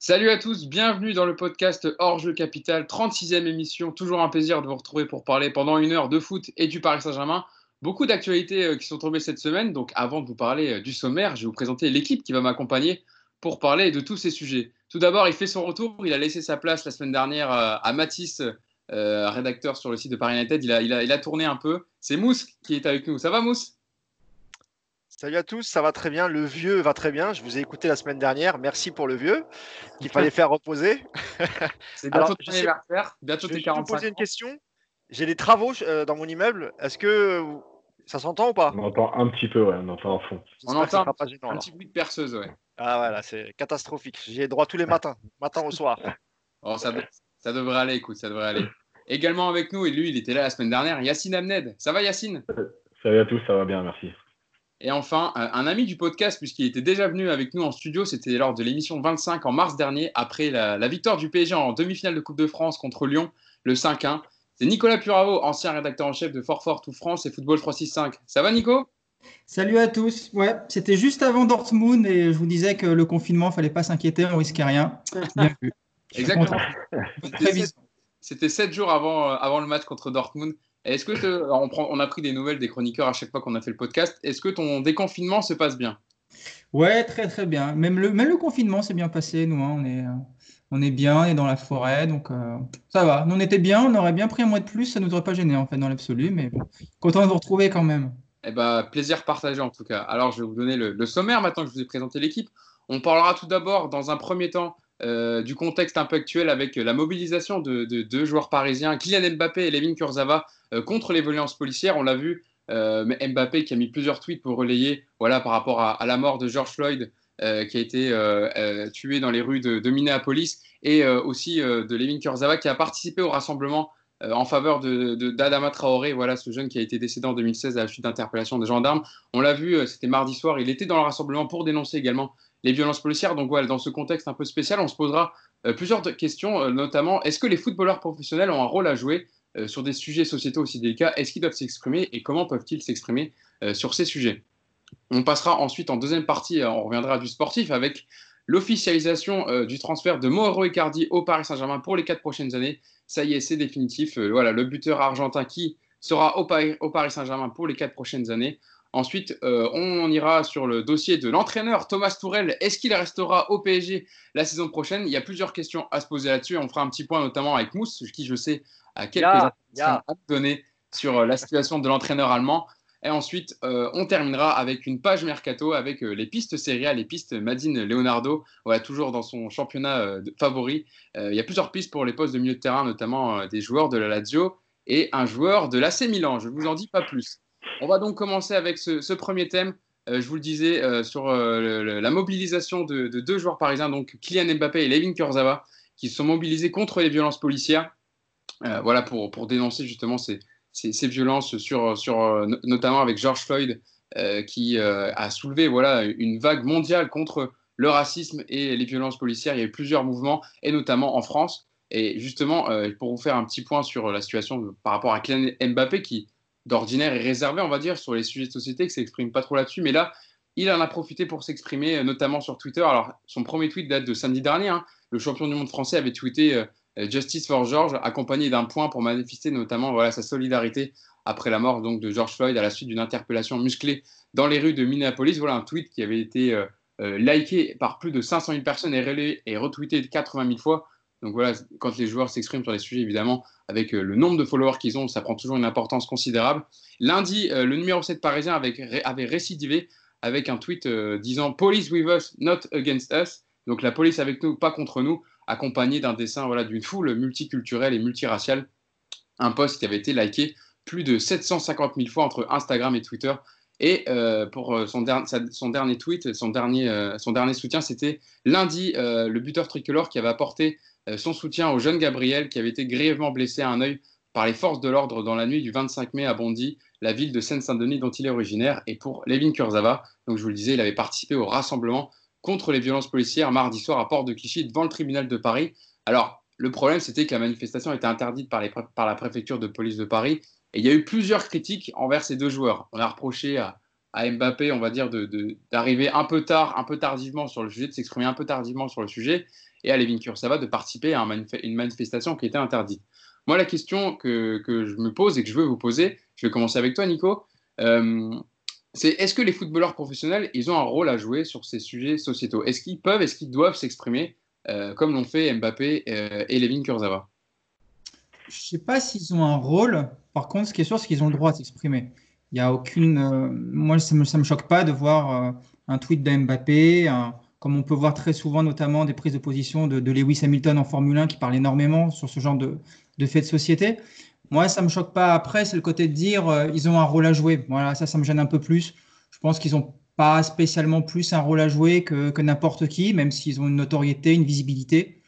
Salut à tous, bienvenue dans le podcast Hors Jeu Capital, 36e émission. Toujours un plaisir de vous retrouver pour parler pendant une heure de foot et du Paris Saint-Germain. Beaucoup d'actualités euh, qui sont tombées cette semaine. Donc, avant de vous parler euh, du sommaire, je vais vous présenter l'équipe qui va m'accompagner pour parler de tous ces sujets. Tout d'abord, il fait son retour. Il a laissé sa place la semaine dernière euh, à Mathis, rédacteur sur le site de Paris United. Il a, il a, il a tourné un peu. C'est Mousse qui est avec nous. Ça va, Mousse? Salut à tous, ça va très bien. Le vieux va très bien. Je vous ai écouté la semaine dernière. Merci pour le vieux qu'il fallait faire reposer. C'est bientôt ton anniversaire, bientôt tes 45 Je vais poser une question. J'ai des travaux euh, dans mon immeuble. Est-ce que ça s'entend ou pas? On entend un petit peu, ouais, on entend en fond. On entend un, petit bruit de perceuse, ouais. Ah voilà, c'est catastrophique. J'ai droit tous les matins, matin au soir. Oh, ça, ça, devrait aller, écoute, ça devrait aller. Également avec nous, et lui, il était là la semaine dernière, Yacine Amned. Ça va Yacine? Salut à tous, ça va bien, merci. Et enfin, euh, un ami du podcast, puisqu'il était déjà venu avec nous en studio, c'était lors de l'émission 25 en mars dernier, après la, victoire du PSG en demi-finale de Coupe de France contre Lyon, le 5-1. C'est Nicolas Puravo, ancien rédacteur en chef de Fort Fort Tout France et Football 365. Ça va Nico? Salut à tous. Ouais, c'était juste avant Dortmund et je vous disais que le confinement, fallait pas s'inquiéter, on risquait rien. Bien vu. Exactement. C'était sept jours avant, euh, avant le match contre Dortmund. Est-ce que on, on, a pris des nouvelles des chroniqueurs à chaque fois qu'on a fait le podcast. Est-ce que ton déconfinement se passe bien? Ouais, très très bien. Même le, même le confinement s'est bien passé. Nous, hein. on est euh, on est bien, on est dans la forêt, donc euh, ça va. Nous, on était bien, on aurait bien pris un mois de plus, ça ne nous aurait pas gêné en fait dans l'absolu, mais bon, content de vous retrouver quand même. Eh ben, plaisir partagé en tout cas. Alors, je vais vous donner le, le sommaire maintenant que je vous ai présenté l'équipe. On parlera tout d'abord, dans un premier temps, euh, du contexte un peu actuel avec la mobilisation de deux joueurs parisiens, Kylian Mbappé et Levin Kurzawa, euh, contre les violences policières. On l'a vu, euh, Mbappé qui a mis plusieurs tweets pour relayer voilà, par rapport à, la mort de George Floyd. qui a été tué dans les rues de, Minneapolis, et aussi de Levin Kurzawa, qui a participé au rassemblement en faveur d'Adama Traoré, voilà, ce jeune qui a été décédé en 2016 à la suite d'interpellation des gendarmes. On l'a vu, c'était mardi soir, il était dans le rassemblement pour dénoncer également les violences policières. Donc dans ce contexte un peu spécial, on se posera euh, plusieurs questions, euh, notamment est-ce que les footballeurs professionnels ont un rôle à jouer euh, sur des sujets sociétaux aussi délicats? Est-ce qu'ils doivent s'exprimer et comment peuvent-ils s'exprimer sur ces sujets? On passera ensuite en deuxième partie, on reviendra du sportif avec l'officialisation du transfert de Mauro Icardi au Paris Saint-Germain pour les quatre prochaines années. Ça y est, c'est définitif. voilà, le buteur argentin qui sera au Paris Saint-Germain pour les quatre prochaines années. Ensuite, euh, on ira sur le dossier de l'entraîneur Thomas Tourel. Est-ce qu'il restera au PSG la saison prochaine? Il y a plusieurs questions à se poser là-dessus. On fera un petit point notamment avec Mousse, qui je sais a quelques informations à donner sur euh, la situation de l'entraîneur allemand. Et ensuite, euh, on terminera avec une page mercato avec les pistes série les pistes Madine Leonardo, voilà, toujours dans son championnat favori. il y a plusieurs pistes pour les postes de milieu de terrain, notamment des joueurs de la Lazio et un joueur de l'AC Milan. Je ne vous en dis pas plus. On va donc commencer avec ce, premier thème. Euh, je vous le disais, euh, sur euh, la mobilisation de, deux joueurs parisiens, donc Kylian Mbappé et Levin Kurzawa, qui se sont mobilisés contre les violences policières, voilà, pour, dénoncer justement ces, ces, violences, sur, notamment avec George Floyd, qui a soulevé voilà, une vague mondiale contre le racisme et les violences policières. Il y a eu plusieurs mouvements, et notamment en France. Et justement, pour vous faire un petit point sur la situation par rapport à Kylian Mbappé, qui d'ordinaire est réservé, on va dire, sur les sujets de société, qui ne s'exprime pas trop là-dessus. Mais là, il en a profité pour s'exprimer, euh, notamment sur Twitter. Alors, son premier tweet date de samedi dernier. Hein. Le champion du monde français avait tweeté euh, euh, Justice for George, accompagné d'un point pour manifester notamment voilà, sa solidarité après la mort donc, de George Floyd à la suite d'une interpellation musclée dans les rues de Minneapolis. Voilà un tweet qui avait été liké par plus de 500 000 personnes et, et retweeté 80 000 fois. Donc voilà, quand les joueurs s'expriment sur les sujets, évidemment, avec euh, le nombre de followers qu'ils ont, ça prend toujours une importance considérable. Lundi, euh, le numéro 7 parisien avait, récidivé avec un tweet euh, disant Police with us, not against us. Donc la police avec nous, pas contre nous, accompagné d'un dessin voilà, d'une foule multiculturelle et multiraciale. Un post qui avait été liké plus de 750 000 fois entre Instagram et Twitter. Et pour son, dernier tweet, son dernier, son dernier soutien, c'était lundi, le buteur tricolore qui avait apporté son soutien au jeune Gabriel qui avait été grièvement blessé à un œil par les forces de l'ordre dans la nuit du 25 mai à Bondy, la ville de Seine-Saint-Denis dont il est originaire. Et pour Levin Kurzava, donc je vous le disais, il avait participé au rassemblement contre les violences policières mardi soir à Port de Clichy devant le tribunal de Paris. Alors, le problème, c'était que la manifestation était interdite par, la préfecture de police de Paris. Et il y a eu plusieurs critiques envers ces deux joueurs. On a reproché à, à Mbappé, on va dire, d'arriver un peu tard, un peu tardivement sur le sujet, de s'exprimer un peu tardivement sur le sujet, et à Levin Kursava de participer à une manifestation qui était interdite. Moi, la question que, je me pose et que je veux vous poser, je vais commencer avec toi, Nico. Euh, c'est est-ce que les footballeurs professionnels, ils ont un rôle à jouer sur ces sujets sociétaux? Est-ce qu'ils peuvent, est-ce qu'ils doivent s'exprimer euh, comme l'ont fait Mbappé euh, et Levin Kurzava Je ne sais pas s'ils ont un rôle. Par contre, ce qui est sûr, c'est qu'ils ont le droit de s'exprimer. Il n'y a aucune. Euh, moi, ça ne me, me, choque pas de voir un tweet de Mbappé, comme on peut voir très souvent, notamment des prises de position de, Lewis Hamilton en Formule 1 qui parle énormément sur ce genre de, de faits de société. Moi, ça ne me choque pas. Après, c'est le côté de dire euh, ils ont un rôle à jouer. Voilà, ça, ça me gêne un peu plus. Je pense qu'ils n'ont pas spécialement plus un rôle à jouer que, que n'importe qui, même s'ils ont une notoriété, une visibilité.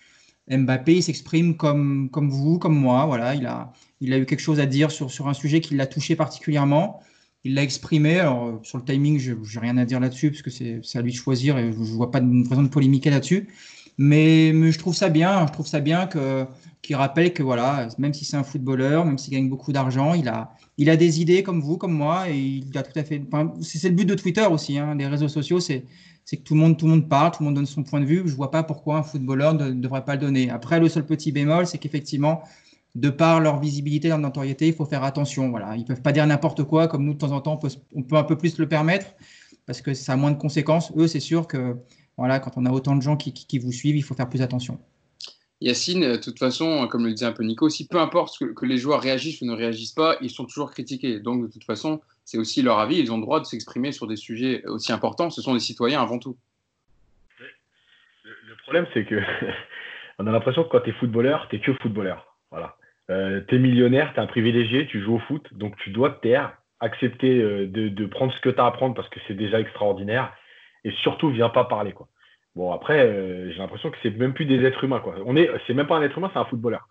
Mbappé, il s'exprime comme, comme vous, comme moi. Voilà, il a, il a eu quelque chose à dire sur, sur un sujet qui l'a touché particulièrement. Il l'a exprimé. Alors, sur le timing, je n'ai rien à dire là-dessus, parce que c'est à lui de choisir et je ne vois pas de raison de polémiquer là-dessus. Mais, je trouve ça bien. Je trouve ça bien que qui rappelle que voilà, même si c'est un footballeur, même s'il gagne beaucoup d'argent, il a, il a des idées comme vous, comme moi, et il a tout à fait. c'est le but de Twitter aussi, hein, des réseaux sociaux, c'est que tout le monde, tout le monde parle, tout le monde donne son point de vue. Je vois pas pourquoi un footballeur ne, devrait pas le donner. Après, le seul petit bémol, c'est qu'effectivement, de par leur visibilité, leur notoriété, il faut faire attention. Voilà, ils peuvent pas dire n'importe quoi, comme nous de temps en temps, on peut, on peut un peu plus le permettre parce que ça a moins de conséquences. Eux, c'est sûr que voilà, quand on a autant de gens qui, qui vous suivent, il faut faire plus attention. Yacine, de toute façon, comme le disait un peu Nico, si peu importe que, les joueurs réagissent ou ne réagissent pas, ils sont toujours critiqués. Donc, de toute façon, c'est aussi leur avis. Ils ont le droit de s'exprimer sur des sujets aussi importants. Ce sont des citoyens avant tout. Le, problème, c'est que on a l'impression que quand tu es footballeur, tu que footballeur. Voilà. Euh, tu es millionnaire, tu es un privilégié, tu joues au foot, donc tu dois te taire, accepter euh, de, prendre ce que tu à prendre parce que c'est déjà extraordinaire, et surtout, viens pas parler. quoi. Bon, après, euh, j'ai l'impression que c'est même plus des êtres humains. Quoi. On est, c'est même pas un être humain, c'est un footballeur.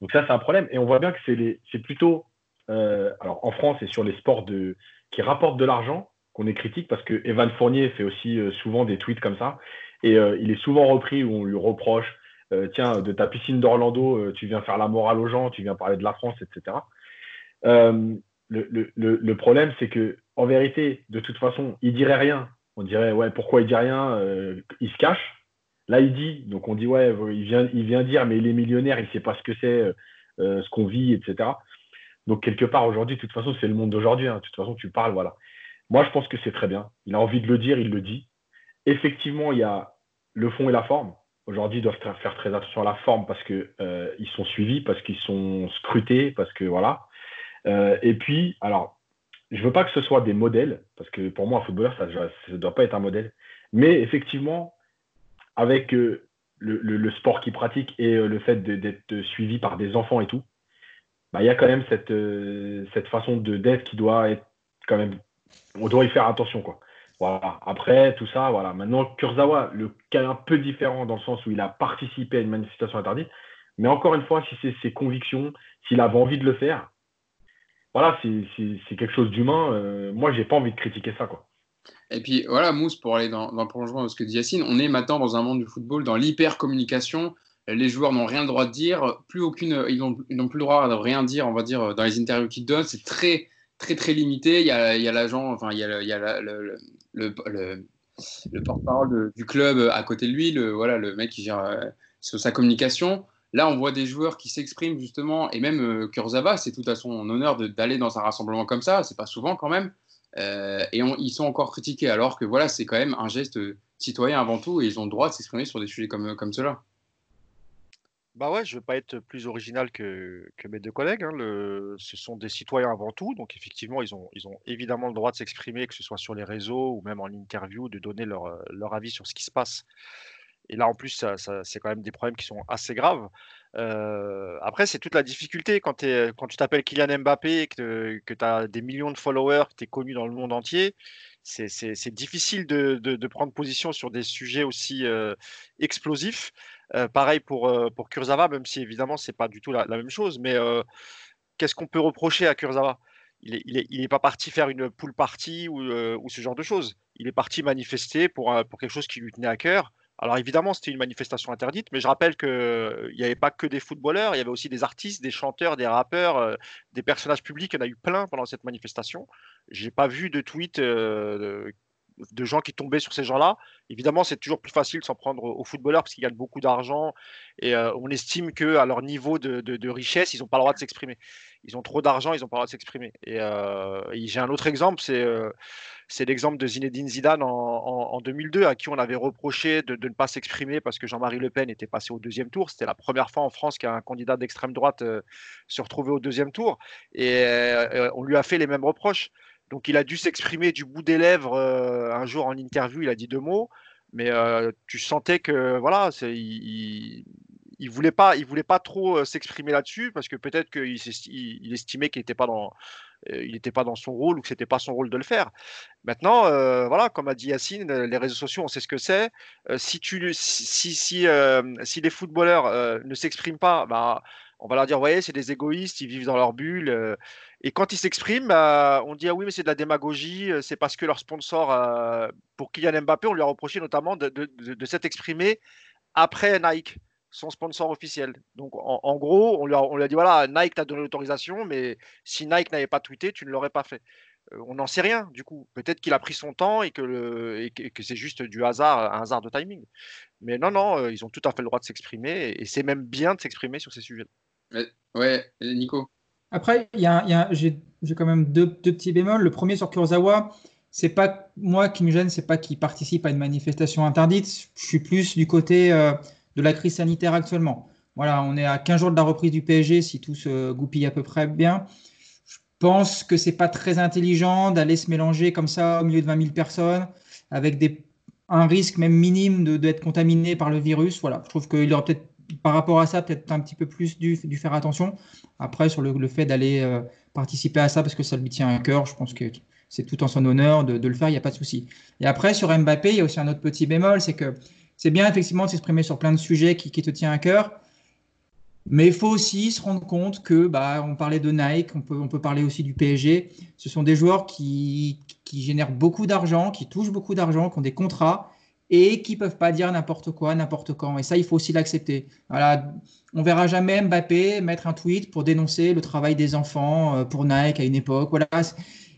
Donc ça, c'est un problème. Et on voit bien que c'est, c'est plutôt, alors en France et sur les sports de, qui rapportent de l'argent qu'on est critique parce que Evan Fournier fait aussi souvent des tweets comme ça. Et il est souvent repris où on lui reproche, tiens, de ta piscine d'Orlando, tu viens faire la morale aux gens, tu viens parler de la France, etc. Le, le, problème, c'est que en vérité, de toute façon, il dirait rien on dirait, ouais, pourquoi il dit rien euh, Il se cache. Là, il dit, donc on dit, ouais, il vient, dire, mais il est millionnaire, il ne sait pas ce que c'est, euh, euh, ce qu'on vit, etc. Donc, quelque part, aujourd'hui, de toute façon, c'est le monde d'aujourd'hui. Hein. De toute façon, tu parles, voilà. Moi, je pense que c'est très bien. Il a envie de le dire, il le dit. Effectivement, il y a le fond et la forme. Aujourd'hui, doivent faire très attention à la forme parce qu'ils ils sont suivis, parce qu'ils sont scrutés, parce que voilà. et puis, alors, je veux pas que ce soit des modèles, parce que pour moi, un footballeur, ça ne doit pas être un modèle. Mais effectivement, avec euh, le, sport qu'il pratique et euh, le fait d'être suivi par des enfants et tout, bah, il y a quand même cette, euh, cette façon d'être qui doit être quand même. On doit y faire attention. Quoi. Voilà. Après, tout ça, voilà. Maintenant, Kurzawa, le cas est un peu différent dans le sens où il a participé à une manifestation interdite. Mais encore une fois, si c'est ses convictions, s'il avait envie de le faire, voilà, c'est quelque chose d'humain. Euh, moi, j'ai pas envie de critiquer ça, quoi. Et puis voilà, Mousse, pour aller dans, le prolongement de ce que dit Yacine, on est maintenant dans un monde du football, dans l'hyper-communication. Les joueurs n'ont rien le droit de dire, plus aucune, ils n'ont plus le droit de rien dire, on va dire, dans les interviews qu'ils donnent. C'est très, très, très limité. Il y a, l'agent, enfin, il y a, le, le, le, porte-parole du club à côté de lui, le, voilà, le mec qui gère euh, sa communication. Là, on voit des joueurs qui s'expriment justement, et même euh, Kurzawa, c'est tout à son honneur d'aller dans un rassemblement comme ça, c'est pas souvent quand même, euh, et ils sont encore critiqués, alors que voilà, c'est quand même un geste citoyen avant tout, et ils ont le droit de s'exprimer sur des sujets comme, comme cela. Bah ouais, je ne vais pas être plus original que, mes deux collègues. Hein. ce sont des citoyens avant tout, donc effectivement, ils ont, ils ont évidemment le droit de s'exprimer, que ce soit sur les réseaux ou même en interview, de donner leur, leur avis sur ce qui se passe et là, en plus, c'est quand même des problèmes qui sont assez graves. Euh, après, c'est toute la difficulté quand, tu t'appelles Kylian Mbappé, que, que tu as des millions de followers, que tu es connu dans le monde entier. C'est difficile de, de, prendre position sur des sujets aussi euh, explosifs. Euh, pareil pour, pour Kurzawa, même si évidemment, c'est pas du tout la, même chose. Mais qu'est-ce qu'on peut reprocher à Kurzawa? Il n'est il est, il pas parti faire une pool party ou, ou, ce genre de choses. Il est parti manifester pour, pour quelque chose qui lui tenait à cœur Alors évidemment, c'était une manifestation interdite, mais je rappelle qu'il n'y avait pas que des footballeurs, il y avait aussi des artistes, des chanteurs, des rappeurs, euh, des personnages publics. Il y en a eu plein pendant cette manifestation. Je n'ai pas vu de tweet euh, de gens qui tombaient sur ces gens-là. Évidemment, c'est toujours plus facile de s'en prendre aux footballeurs parce qu'ils gagnent beaucoup d'argent et euh, on estime qu'à leur niveau de, richesse, ils n'ont pas le droit de s'exprimer. Ils ont trop d'argent, ils n'ont pas le droit de s'exprimer. Et, euh, j'ai un autre exemple, euh, c'est l'exemple de Zinedine Zidane en, 2002, à qui on avait reproché de, ne pas s'exprimer parce que Jean-Marie Le Pen était passé au deuxième tour. C'était la première fois en France qu'un candidat d'extrême droite se retrouvait au deuxième tour. Et on lui a fait les mêmes reproches. Donc il a dû s'exprimer du bout des lèvres euh, un jour en interview, il a dit deux mots, mais euh, tu sentais que voilà, il, voulait pas, voulait pas trop euh, s'exprimer là-dessus parce que peut-être qu'il il, estimait qu'il n'était pas dans il n'était pas dans son rôle ou que c'était pas son rôle de le faire. Maintenant, voilà, comme a dit Yacine, les réseaux sociaux, on sait ce que c'est. si tu, si, si, si les footballeurs ne s'expriment pas, bah, on va leur dire, voyez, c'est des égoïstes, ils vivent dans leur bulle. Et quand ils s'expriment, bah, on dit ah oui, mais c'est de la démagogie, euh, c'est parce que leur sponsor, euh, pour Kylian Mbappé, on lui a reproché notamment de, de, s'être exprimé après Nike, son sponsor officiel. Donc en, gros, on lui, a, on lui, a, dit voilà, Nike t'a donné l'autorisation, mais si Nike n'avait pas tweeté, tu ne l'aurais pas fait. Euh, on n'en sait rien du coup. Peut-être qu'il a pris son temps et que, que, c'est juste du hasard, un hasard de timing. Mais non, non, ils ont tout à fait le droit de s'exprimer et, c'est même bien de s'exprimer sur ces ouais Nico. Après, y a, j'ai, quand même deux, petits bémols. Le premier sur Kurosawa, c'est pas moi qui me gêne, c'est pas qu'il participe à une manifestation interdite. Je suis plus du côté euh, de la crise sanitaire actuellement. Voilà, on est à 15 jours de la reprise du PSG, si tout se goupille à peu près bien. Je pense que c'est pas très intelligent d'aller se mélanger comme ça au milieu de 20 000 personnes, avec un risque même minime d'être contaminé par le virus. Voilà, je trouve qu'il aurait peut-être par rapport à ça, peut-être un petit peu plus dû, faire attention. Après, sur le, fait d'aller euh, participer à ça parce que ça lui tient à cœur, je pense que c'est tout en son honneur de, le faire, il n'y a pas de souci. Et après, sur Mbappé, il y a aussi un autre petit bémol, c'est que c'est bien effectivement de s'exprimer sur plein de sujets qui, te tiennent à cœur, mais il faut aussi se rendre compte que, bah, on parlait de Nike, on peut, on peut parler aussi du PSG, ce sont des joueurs qui, qui génèrent beaucoup d'argent, qui touchent beaucoup d'argent, qui ont des contrats, et qui peuvent pas dire n'importe quoi, n'importe quand. Et ça, il faut aussi l'accepter. Voilà, on verra jamais Mbappé mettre un tweet pour dénoncer le travail des enfants euh, pour Nike à une époque. Voilà.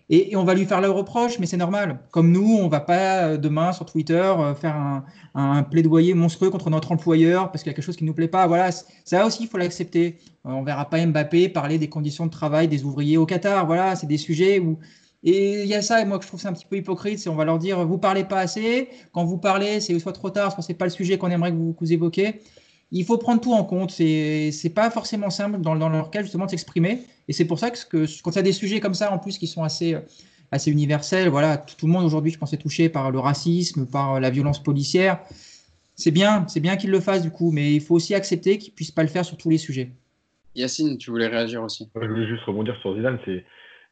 Et, on va lui faire le reproche, mais c'est normal. Comme nous, on va pas euh, demain sur Twitter euh, faire un, plaidoyer monstrueux contre notre employeur parce qu'il y a quelque chose qui nous plaît pas. Voilà, ça aussi, il faut l'accepter. On verra pas Mbappé parler des conditions de travail des ouvriers au Qatar. Voilà, c'est des sujets où et il y a ça, et moi, je trouve c'est un petit peu hypocrite, c'est on va leur dire, vous parlez pas assez, quand vous parlez, c'est soit trop tard, soit c'est pas le sujet qu'on aimerait que vous, vous évoquiez. Il faut prendre tout en compte, c'est n'est pas forcément simple dans, dans leur cas justement de s'exprimer, et c'est pour ça que, que quand il y a des sujets comme ça, en plus, qui sont assez, assez universels, voilà, tout, le monde aujourd'hui, je pense, est touché par le racisme, par la violence policière. C'est bien, c'est bien qu'ils le fassent du coup, mais il faut aussi accepter qu'ils puissent pas le faire sur tous les sujets. Yacine, tu voulais réagir aussi Je voulais juste rebondir sur Zidane, c'est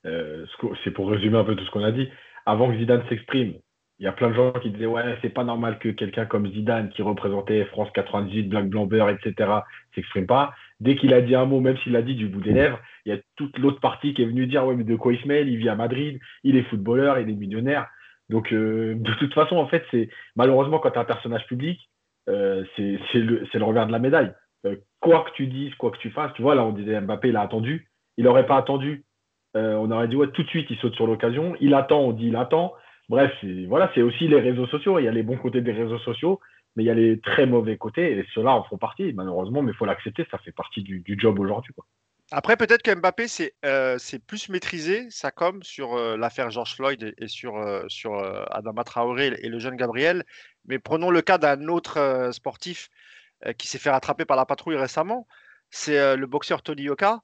euh, c'est pour résumer un peu tout ce qu'on a dit. Avant que Zidane s'exprime, il y a plein de gens qui disaient ouais, c'est pas normal que quelqu'un comme Zidane, qui représentait France 98, Black Blamber, etc., s'exprime pas. Dès qu'il a dit un mot, même s'il l'a dit du bout des lèvres, il y a toute l'autre partie qui est venue dire ouais, mais de quoi il se mêle? Il vit à Madrid, il est footballeur, il est millionnaire. Donc, euh, de toute façon, en fait, c'est malheureusement quand tu un personnage public, euh, c'est le, le, revers de la médaille. quoi que tu dises, quoi que tu fasses, tu vois, là, on disait Mbappé, il a attendu. Il n'aurait pas attendu euh, on aurait dit, ouais, tout de suite, il saute sur l'occasion. Il attend, on dit, il attend. Bref, voilà, c'est aussi les réseaux sociaux. Il y a les bons côtés des réseaux sociaux, mais il y a les très mauvais côtés. Et ceux-là en font partie, malheureusement, mais il faut l'accepter. Ça fait partie du, job aujourd'hui. Après, peut-être que Mbappé, c'est euh, plus maîtrisé, ça comme sur euh, l'affaire George Floyd et, sur, sur Adama Traoré et le jeune Gabriel. Mais prenons le cas d'un autre sportif qui s'est fait rattraper par la patrouille récemment. C'est le boxeur Tony Yoka,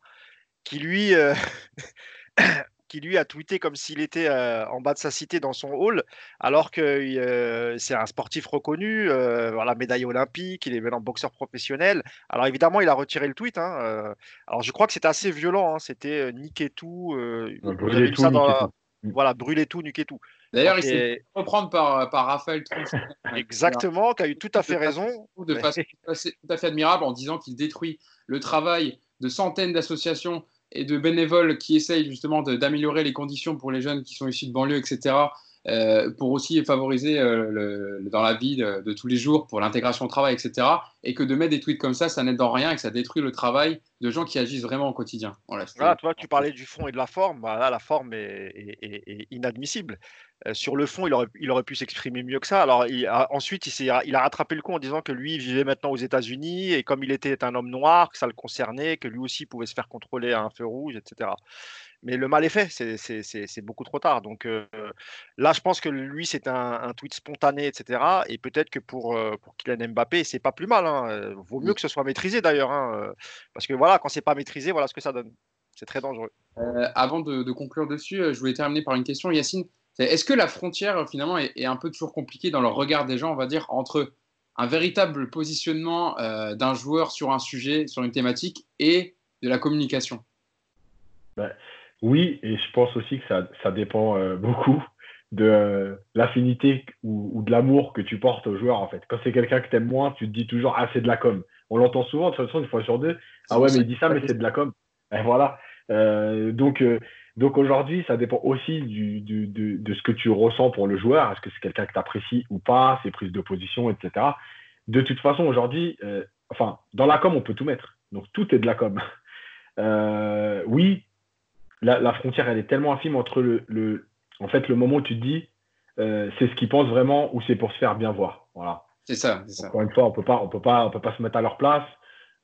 qui lui qui lui a tweeté comme s'il était euh, en bas de sa cité dans son hall, alors que euh, c'est un sportif reconnu, euh, voilà, médaille olympique, il est maintenant boxeur professionnel. Alors évidemment, il a retiré le tweet. Hein, alors je crois que c'était assez violent, hein, c'était niquer tout, brûler tout, tout. Voilà, brûler tout, niquer tout. D'ailleurs, il s'est fait reprendre par, par Raphaël Tronçon. Exactement, qui a eu tout à fait raison. De façon tout à fait admirable en disant qu'il détruit le travail de centaines d'associations et de bénévoles qui essayent justement d'améliorer les conditions pour les jeunes qui sont issus de banlieue, etc. euh, pour aussi favoriser le, dans la vie de, tous les jours, pour l'intégration au travail, etc. Et que de mettre des tweets comme ça, ça n'aide en rien et que ça détruit le travail de gens qui agissent vraiment au quotidien. Voilà, toi, tu parlais du fond et de la forme. Bah, là, la forme est, inadmissible. sur le fond, il aurait, il aurait pu s'exprimer mieux que ça. Alors ensuite, il, il, a rattrapé le coup en disant que lui vivait maintenant aux États-Unis et comme il était un homme noir, que ça le concernait, que lui aussi pouvait se faire contrôler à un feu rouge, etc mais le mal est fait, c'est beaucoup trop tard. Donc là, je pense que lui, c'est un, tweet spontané, etc. Et peut-être que pour, pour Kylian Mbappé, c'est pas plus mal. Hein. Vaut mieux que ce soit maîtrisé d'ailleurs. Hein, parce que voilà, quand c'est pas maîtrisé, voilà ce que ça donne. C'est très dangereux. avant de, conclure dessus, je voulais terminer par une question, Yacine. Est-ce que la frontière, finalement, est, un peu toujours compliquée dans le regard des gens, on va dire, entre un véritable positionnement d'un joueur sur un sujet, sur une thématique, et de la communication? Bah, oui, et je pense aussi que ça, ça dépend euh, beaucoup de euh, l'affinité ou, de l'amour que tu portes au joueur en fait. Quand c'est quelqu'un que tu aimes moins, tu te dis toujours ah c'est de la com. On l'entend souvent de toute façon une fois sur deux. Ah ouais mais il dit ça mais c'est de la com. Et voilà. Euh, donc donc aujourd'hui ça dépend aussi du, du, de ce que tu ressens pour le joueur. Est-ce que c'est quelqu'un que tu apprécies ou pas, ses prises de position, etc. De toute façon aujourd'hui, enfin dans la com on peut tout mettre. Donc tout est de la com. oui, la, frontière, elle est tellement infime entre le, en fait, le moment où tu te dis, euh, c'est ce qu'ils pensent vraiment ou c'est pour se faire bien voir. Voilà. C'est ça, Encore une fois, on peut pas, on peut pas, on peut pas se mettre à leur place.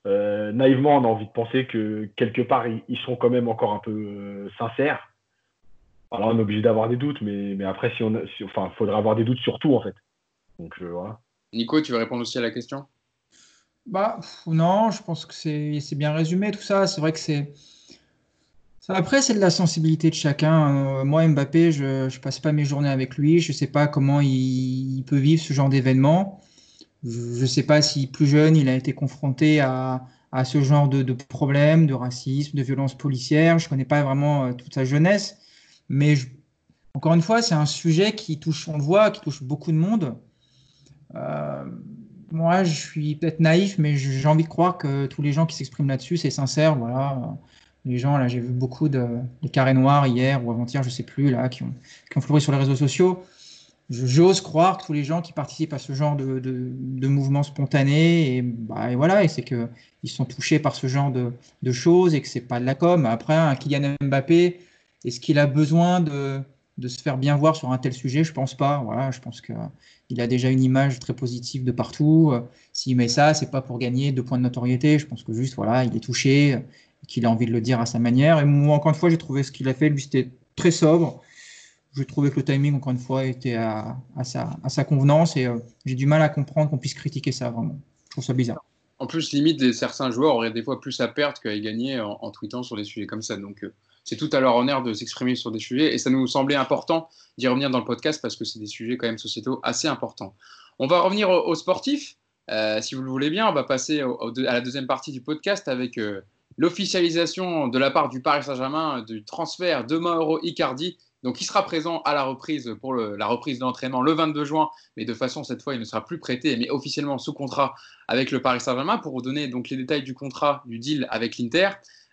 Euh, naïvement, on a envie de penser que quelque part, ils, sont quand même encore un peu euh, sincères. Alors, on est obligé d'avoir des doutes, mais, mais après, si on, enfin, faudrait avoir des doutes sur tout, en fait. Donc, voilà. Nico, tu veux répondre aussi à la question? Bah, non, je pense que c'est bien résumé tout ça. C'est vrai que c'est après, c'est de la sensibilité de chacun. Euh, moi, Mbappé, je ne passe pas mes journées avec lui. Je ne sais pas comment il, peut vivre ce genre d'événement. Je ne sais pas si plus jeune, il a été confronté à, ce genre de, problèmes, de racisme, de violence policière. Je ne connais pas vraiment euh, toute sa jeunesse. Mais encore une fois, c'est un sujet qui touche, on le voit, qui touche beaucoup de monde. Euh, moi, je suis peut-être naïf, mais j'ai envie de croire que tous les gens qui s'expriment là-dessus, c'est sincère. Voilà les gens, là, j'ai vu beaucoup de, carrés noirs hier ou avant-hier, je sais plus, là, qui ont, qui fleuri sur les réseaux sociaux. J'ose croire que tous les gens qui participent à ce genre de, de, mouvement spontané, et, bah, et voilà, et c'est qu'ils sont touchés par ce genre de, de choses et que c'est pas de la com. Après, Kylian Mbappé, est-ce qu'il a besoin de, de se faire bien voir sur un tel sujet? Je pense pas. Voilà, je pense qu'il a déjà une image très positive de partout. S'il met ça, c'est pas pour gagner deux points de notoriété. Je pense que juste, voilà, il est touché qu'il a envie de le dire à sa manière. Et moi, encore une fois, j'ai trouvé ce qu'il a fait, lui, c'était très sobre. J'ai trouvé que le timing, encore une fois, était à, sa, convenance et euh, j'ai du mal à comprendre qu'on puisse critiquer ça, vraiment. Je trouve ça bizarre. En plus, limite, certains joueurs auraient des fois plus à perdre qu'à gagner en, en, tweetant sur des sujets comme ça. Donc, euh, c'est tout à leur honneur de s'exprimer sur des sujets et ça nous semblait important d'y revenir dans le podcast parce que c'est des sujets quand même sociétaux assez importants. On va revenir aux, sportifs. Euh, si vous le voulez bien, on va passer à la deuxième partie du podcast avec l'officialisation de la part du Paris Saint-Germain du transfert de Mauro Icardi. Donc, il sera présent à la reprise pour la reprise de l'entraînement le 22 juin, mais de façon cette fois, il ne sera plus prêté, mais officiellement sous contrat avec le Paris Saint-Germain. Pour vous donner donc les détails du contrat, du deal avec l'Inter,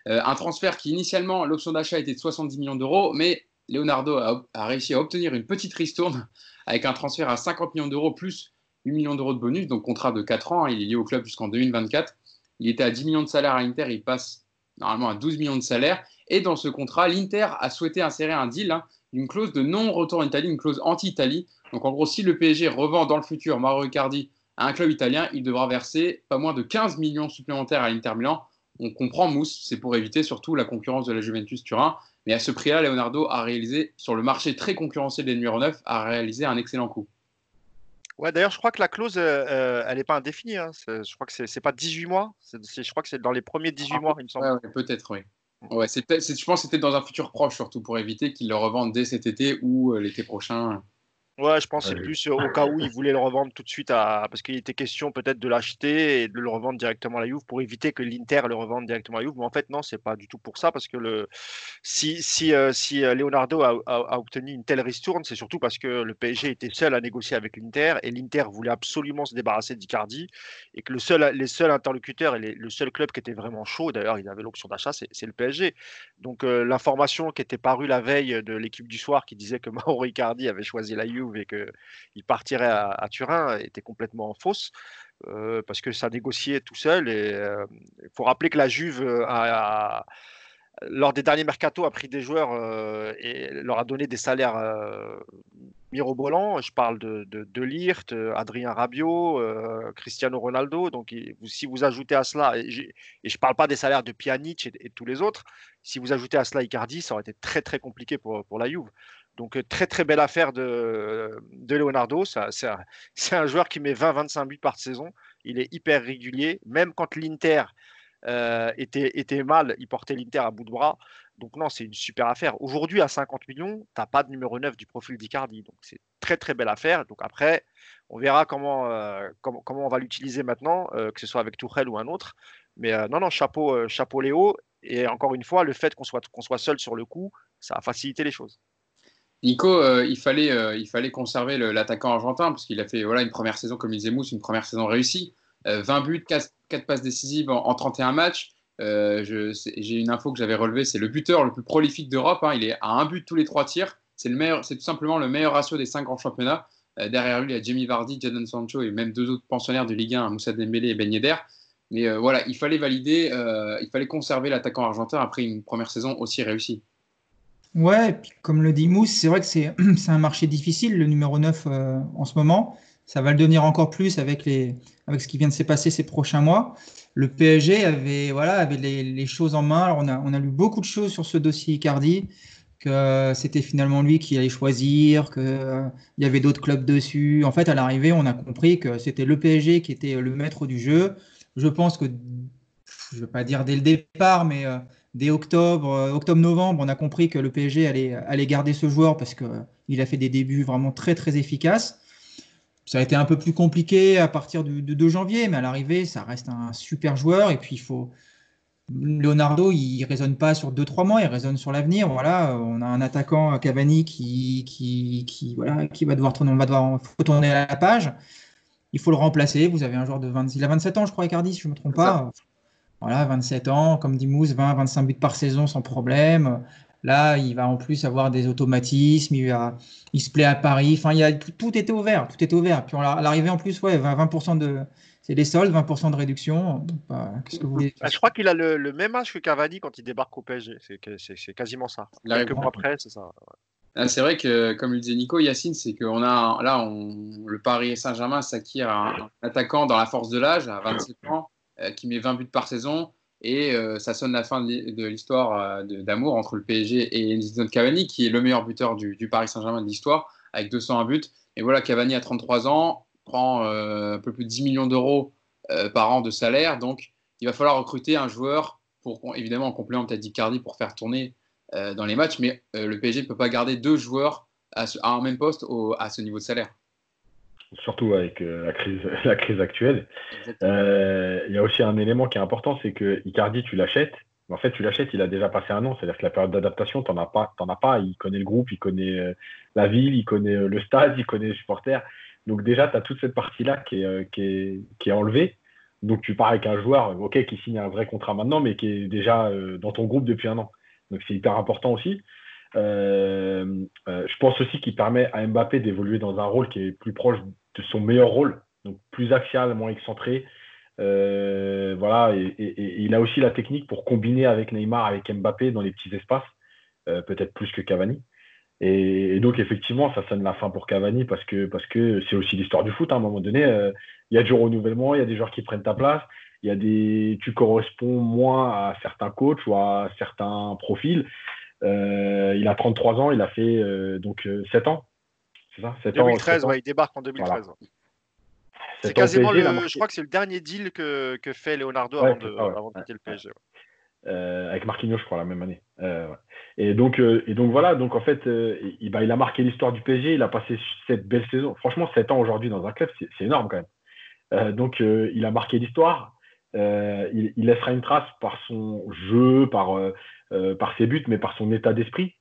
euh, un transfert qui initialement l'option d'achat était de 70 millions d'euros, mais Leonardo a, a, réussi à obtenir une petite ristourne avec un transfert à 50 millions d'euros plus 8 millions d'euros de bonus, donc contrat de 4 ans. Il est lié au club jusqu'en 2024. Il était à 10 millions de salaire à Inter, il passe normalement à 12 millions de salaire. Et dans ce contrat, l'Inter a souhaité insérer un deal, hein, une clause de non-retour en Italie, une clause anti-Italie. Donc en gros, si le PSG revend dans le futur Mauro Icardi à un club italien, il devra verser pas moins de 15 millions supplémentaires à l'Inter Milan. On comprend Mousse, c'est pour éviter surtout la concurrence de la Juventus Turin. Mais à ce prix-là, Leonardo a réalisé, sur le marché très concurrentiel des numéros 9, a réalisé un excellent coup. Ouais, d'ailleurs, je crois que la clause, euh, euh, elle n'est pas indéfinie. Hein. Je crois que c'est pas 18 mois. Je crois que c'est dans les premiers 18 mois, il me semble. Ouais, Peut-être, oui. Ouais, je pense que c'était dans un futur proche, surtout pour éviter qu'ils le revendent dès cet été ou euh, l'été prochain. Ouais, je pense que c'est plus au cas où il voulait le revendre tout de suite à. Parce qu'il était question peut-être de l'acheter et de le revendre directement à la Juve pour éviter que l'Inter le revende directement à la Juve. Mais en fait, non, c'est pas du tout pour ça. Parce que le... si, si, euh, si euh, Leonardo a, obtenu une telle ristourne, c'est surtout parce que le PSG était seul à négocier avec l'Inter et l'Inter voulait absolument se débarrasser d'Icardi et que le seul, les seuls interlocuteurs et le seul club qui était vraiment chaud, d'ailleurs, il avait l'option d'achat, c'est le PSG. Donc euh, l'information qui était parue la veille de l'équipe du soir qui disait que Mauro Icardi avait choisi la Juve et qu'il partirait à, Turin était complètement fausse. Euh, parce que ça négociait tout seul. Et il euh, faut rappeler que la Juve a, lors des derniers mercato a pris des joueurs euh, et leur a donné des salaires mirobolants. Je parle de, de, de Lirt, Adrien Rabiot, Cristiano Ronaldo. Donc si vous ajoutez à cela, et, je ne parle pas des salaires de Pjanic et, tous les autres, si vous ajoutez à cela Icardi, ça aurait été très très compliqué pour la Juve. Donc, euh, très très belle affaire de, de Leonardo. C'est un, joueur qui met 20-25 buts par saison. Il est hyper régulier. Même quand l'Inter euh, était, mal, il portait l'Inter à bout de bras. Donc, non, c'est une super affaire. Aujourd'hui, à 50 millions, tu n'as pas de numéro 9 du profil d'Icardi. Donc, c'est très très belle affaire. Donc, après, on verra euh, comment, on va l'utiliser maintenant, que ce soit avec Tourelle ou un autre. Mais non, non, chapeau, chapeau Léo. Et encore une fois, le fait qu'on soit, qu'on soit seul sur le coup, ça a facilité les choses. Nico, euh, il, fallait, euh, il fallait conserver l'attaquant argentin parce qu'il a fait voilà, une première saison, comme il disait Mousse, une première saison réussie. 20 euh, buts, 4, passes décisives en, 31 matchs. J'ai une info que j'avais relevée, c'est le buteur le plus prolifique d'Europe. Hein. il est à un but tous les trois tirs. C'est tout simplement le meilleur ratio des cinq grands championnats. derrière lui, il y a Jamie Vardy, Jadon Sancho et même deux autres pensionnaires de Ligue 1, Moussa Dembélé et Ben. Mais voilà, il fallait valider, il fallait conserver l'attaquant argentin après une première saison aussi réussie. Ouais, puis comme le dit Mousse, c'est vrai que c'est un marché difficile, le numéro 9 euh, en ce moment. Ça va le devenir encore plus avec, les, avec ce qui vient de se passer ces prochains mois. Le PSG avait, voilà, avait les, les choses en main. Alors on, a, on a lu beaucoup de choses sur ce dossier Icardi, que c'était finalement lui qui allait choisir, qu'il euh, y avait d'autres clubs dessus. En fait, à l'arrivée, on a compris que c'était le PSG qui était le maître du jeu. Je pense que, je ne veux pas dire dès le départ, mais euh, dès octobre, euh, octobre-novembre, on a compris que le PSG allait, allait garder ce joueur parce qu'il euh, a fait des débuts vraiment très très efficaces. Ça a été un peu plus compliqué à partir du, de 2 janvier, mais à l'arrivée, ça reste un super joueur. Et puis, il faut. Leonardo, il ne raisonne pas sur 2-3 mois, il raisonne sur l'avenir. Voilà, on a un attaquant Cavani qui, qui, qui, voilà, qui va devoir tourner, on va devoir tourner à la page. Il faut le remplacer. Vous avez un joueur de 20, il a 27 ans, je crois, Icardi, si je ne me trompe pas. Voilà, 27 ans, comme dit Mousse, 20, 25 buts par saison sans problème. Là, il va en plus avoir des automatismes, il, il se plaît à Paris. Enfin, il y a, tout, était ouvert, tout était ouvert. Puis à l'arrivée en plus, ouais, 20%, de, c'est des soldes, 20% de réduction. Bah, qu'est-ce que vous voulez bah, Je crois qu'il a le, même âge que Cavani quand il débarque au PSG. C'est, quasiment ça. Quelques mois après, c'est ça. Ah, c'est vrai que, comme le disait Nico, Yacine, c'est qu'on a là, on, le Paris Saint-Germain s'acquiert un, attaquant dans la force de l'âge à 27 ans qui met 20 buts par saison. Et euh, ça sonne la fin de l'histoire euh, d'amour entre le PSG et Edinson Cavani, qui est le meilleur buteur du, Paris Saint-Germain de l'histoire, avec 201 buts. Et voilà, Cavani a 33 ans, prend un peu plus de 10 millions d'euros par an de salaire. Donc, il va falloir recruter un joueur, pour, évidemment en complément peut-être d'Icardi, pour faire tourner dans les matchs. Mais le PSG ne peut pas garder deux joueurs à, un même poste à ce niveau de salaire surtout avec euh, la, crise, la crise actuelle. Euh, il y a aussi un élément qui est important, c'est que Icardi, tu l'achètes. En fait, tu l'achètes, il a déjà passé un an. C'est-à-dire que la période d'adaptation, tu n'en as, pas, as pas. Il connaît le groupe, il connaît euh, la ville, il connaît le stade, il connaît les supporters. Donc déjà, tu as toute cette partie-là qui est, qui, est, qui est enlevée. Donc tu pars avec un joueur ok, qui signe un vrai contrat maintenant, mais qui est déjà dans ton groupe depuis un an. Donc c'est hyper important aussi. je pense aussi qu'il permet à Mbappé d'évoluer dans un rôle qui est plus proche de son meilleur rôle, donc plus axial, moins excentré. Euh, voilà, et, il a aussi la technique pour combiner avec Neymar, avec Mbappé dans les petits espaces, euh, peut-être plus que Cavani. Et, donc effectivement, ça sonne la fin pour Cavani parce que parce que c'est aussi l'histoire du foot. Hein, à un moment donné, euh, il y a du renouvellement, il y a des joueurs qui prennent ta place, il y a des, tu corresponds moins à certains coachs ou à certains profils. il a 33 ans, il a fait donc 7 ans ça 2013, il débarque en 2013. C'est quasiment le. Je crois que c'est le dernier deal que, que fait Leonardo avant, de, quitter le PSG. avec Marquinhos, je crois, la même année. et, donc, et donc voilà, donc en fait, il, bah, il a marqué l'histoire du PSG, il a passé cette belle saison. Franchement, 7 ans aujourd'hui dans un club, c'est énorme quand même. donc, il a marqué l'histoire. Il, il, laissera une trace par son jeu, par, par ses buts, mais par son état d'esprit.